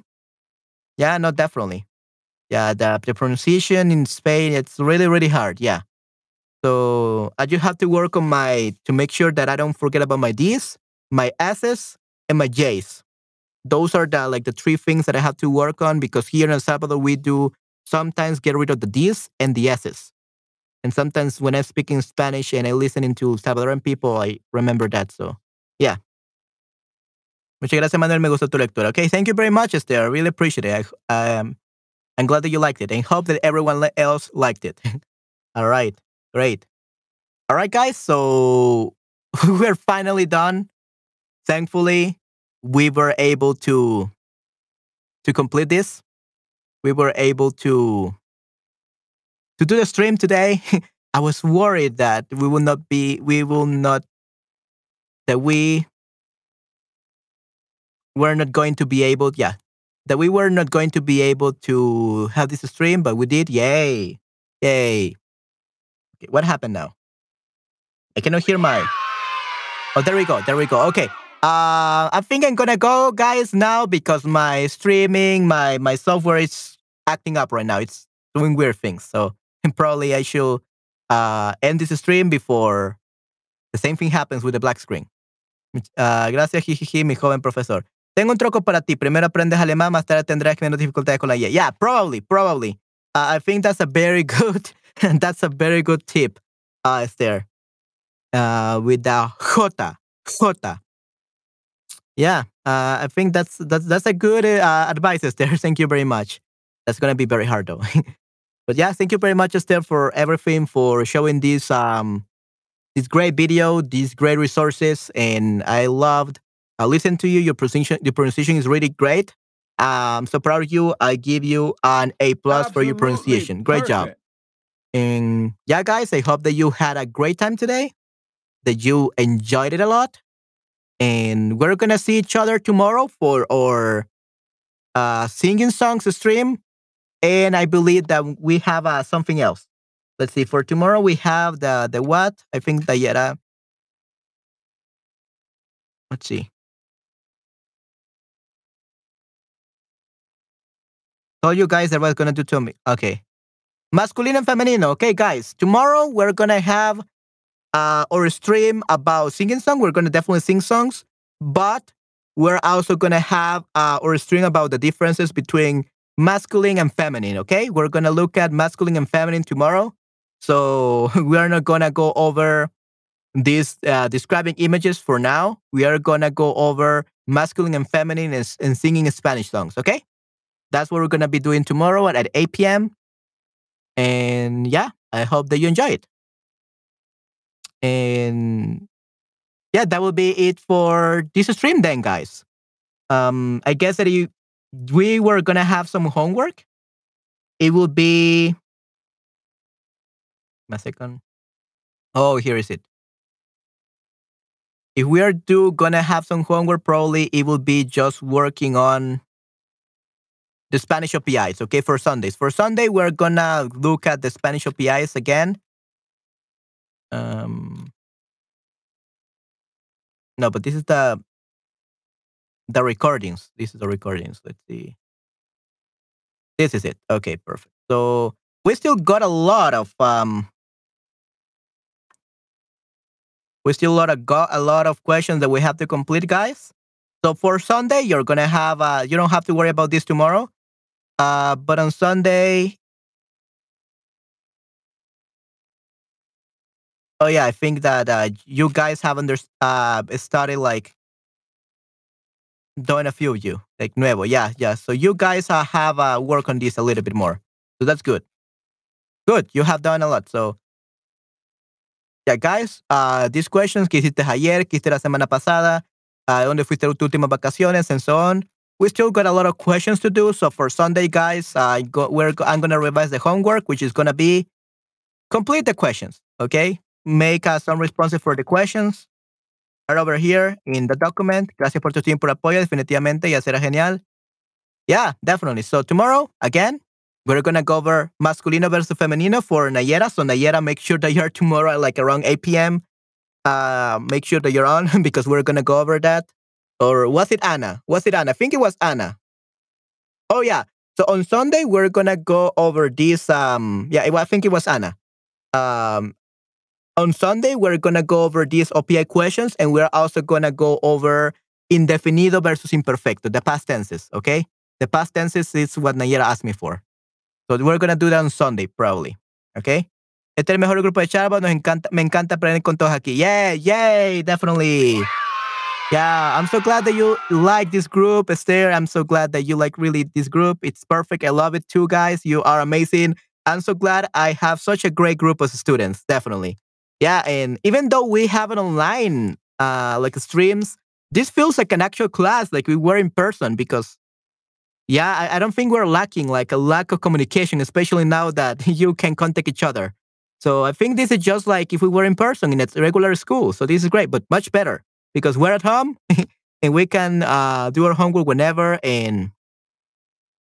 Yeah, no, definitely. Yeah, the, the pronunciation in Spain, it's really, really hard. Yeah. So I just have to work on my, to make sure that I don't forget about my D's, my S's, and my J's. those are the like the three things that I have to work on because here in El Salvador we do sometimes get rid of the D's and the S's. And sometimes when I'm speaking Spanish and I listening to Salvadoran people, I remember that. So yeah. Muchas gracias, Manuel. Me gustó tu lectura. Okay, thank you very much, Esther. I really appreciate it. I, um, I'm glad that you liked it and hope that everyone else liked it. All right, great. All right, guys. So we're finally done. Thankfully, we were able to to complete this. We were able to to do the stream today. I was worried that we will not be, we will not, that we were not going to be able, yeah, that we were not going to be able to have this stream, but we did. Yay. Yay. Okay, what happened now? I cannot hear my. Oh, there we go. There we go. Okay. Uh, I think I'm gonna go, guys, now because my streaming, my my software is acting up right now. It's doing weird things. So probably I should uh, end this stream before the same thing happens with the black screen. Uh, gracias, jijiji, mi joven profesor. Tengo un truco para ti. Primero aprendes alemán, más tarde tendrás menos dificultades con la Y. Yeah, probably, probably. Uh, I think that's a very good, that's a very good tip, uh, Esther. Uh, with the J, J. Yeah, uh, I think that's that's that's a good uh, advice, Esther. Thank you very much. That's gonna be very hard though. but yeah, thank you very much, Esther, for everything, for showing this um this great video, these great resources, and I loved uh, listening to you. Your pronunciation, your pronunciation is really great. Um, so proud of you. I give you an A plus for your pronunciation. Great job. And yeah, guys, I hope that you had a great time today, that you enjoyed it a lot. And we're gonna see each other tomorrow for our uh, singing songs stream. And I believe that we have uh, something else. Let's see. For tomorrow, we have the the what? I think Dayera. Let's see. Told you guys that I was gonna do to me. Okay. Masculino and femenino. Okay, guys. Tomorrow we're gonna have uh our stream about singing song. We're gonna definitely sing songs, but we're also gonna have uh our stream about the differences between masculine and feminine. Okay, we're gonna look at masculine and feminine tomorrow. So we are not gonna go over these uh, describing images for now. We are gonna go over masculine and feminine and, singing Spanish songs. Okay, that's what we're gonna be doing tomorrow at, at 8 p.m. And yeah, I hope that you enjoy it. And yeah, that will be it for this stream then, guys. Um, I guess that you we were gonna have some homework. It will be a second. Oh, here is it. If we are do gonna have some homework, probably it will be just working on the Spanish OPIs, okay, for Sundays. For Sunday, we're gonna look at the Spanish OPIs again. Um, no, but this is the the recordings. This is the recordings. Let's see. This is it. Okay, perfect. So we still got a lot of um we still lot of got a lot of questions that we have to complete, guys. So for Sunday, you're gonna have uh you don't have to worry about this tomorrow. Uh but on Sunday Oh yeah, I think that uh, you guys have under uh started like doing a few of you like nuevo. Yeah, yeah. So you guys uh, have uh, work on this a little bit more. So that's good. Good. You have done a lot. So yeah, guys. Uh, these questions que hiciste ayer, que hiciste la semana pasada, uh, donde fuiste tus últimas vacaciones, and so on. We still got a lot of questions to do. So for Sunday, guys, uh, go, we're I'm gonna revise the homework, which is gonna be complete the questions. Okay, make uh, some responses for the questions. Over here in the document. Gracias por tu tiempo y apoyo, definitivamente, ya será genial. Yeah, definitely. So tomorrow, again, we're gonna go over masculino versus femenino for Nayera. So Nayera, make sure that you're tomorrow at like around 8 p.m. Uh, make sure that you're on because we're gonna go over that. Or was it Anna? Was it Anna? I think it was Anna. Oh yeah. So on Sunday we're gonna go over this. Um, yeah, I think it was Anna. Um, on Sunday we're gonna go over these OPI questions, and we're also gonna go over indefinido versus imperfecto, the past tenses, okay? The past tenses is what Nayera asked me for. So we're gonna do that on Sunday, probably. Okay? Este es el mejor grupo de charla, Nos encanta, me encanta aprender con todos aquí. Yeah, yay, definitely. Yeah, I'm so glad that you like this group, Esther. I'm so glad that you like really this group. It's perfect. I love it too, guys. You are amazing. I'm so glad I have such a great group of students. Definitely. Yeah, and even though we have an online uh like streams, this feels like an actual class, like we were in person because yeah, I, I don't think we're lacking like a lack of communication, especially now that you can contact each other. So I think this is just like if we were in person in a regular school. So this is great, but much better because we're at home and we can uh, do our homework whenever and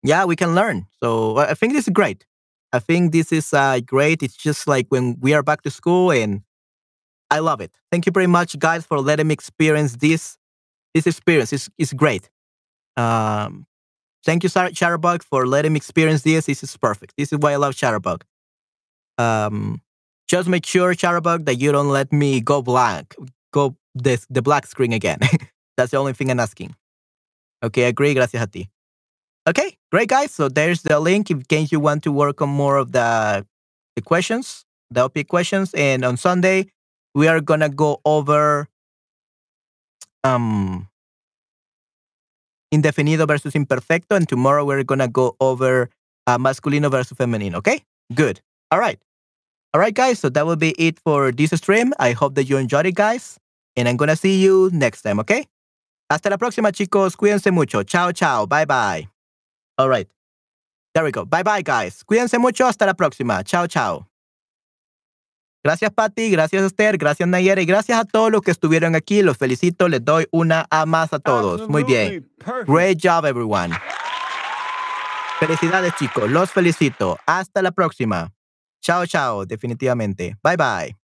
yeah, we can learn. So I I think this is great. I think this is uh, great. It's just like when we are back to school and I love it. Thank you very much, guys, for letting me experience this. This experience is is great. Um, thank you, Chatterbug, for letting me experience this. This is perfect. This is why I love Chatterbug. Um, just make sure, Chatterbug, that you don't let me go blank, go this the black screen again. That's the only thing I'm asking. Okay, agree. Gracias a ti. Okay, great, guys. So there's the link in case you want to work on more of the the questions, the OP questions. And on Sunday, we are gonna go over um indefinido versus imperfecto, and tomorrow we're gonna go over uh, masculino versus femenino. Okay, good. All right, all right, guys. So that will be it for this stream. I hope that you enjoyed it, guys, and I'm gonna see you next time. Okay. Hasta la próxima, chicos. Cuídense mucho. Chao, chao. Bye, bye. All right. There we go. Bye, bye, guys. Cuídense mucho. Hasta la próxima. Chao, chao. Gracias, Patti. Gracias, Esther. Gracias, Nayera. Y gracias a todos los que estuvieron aquí. Los felicito. Les doy una A más a todos. Muy bien. Great job, everyone. Felicidades, chicos. Los felicito. Hasta la próxima. Chao, chao. Definitivamente. Bye, bye.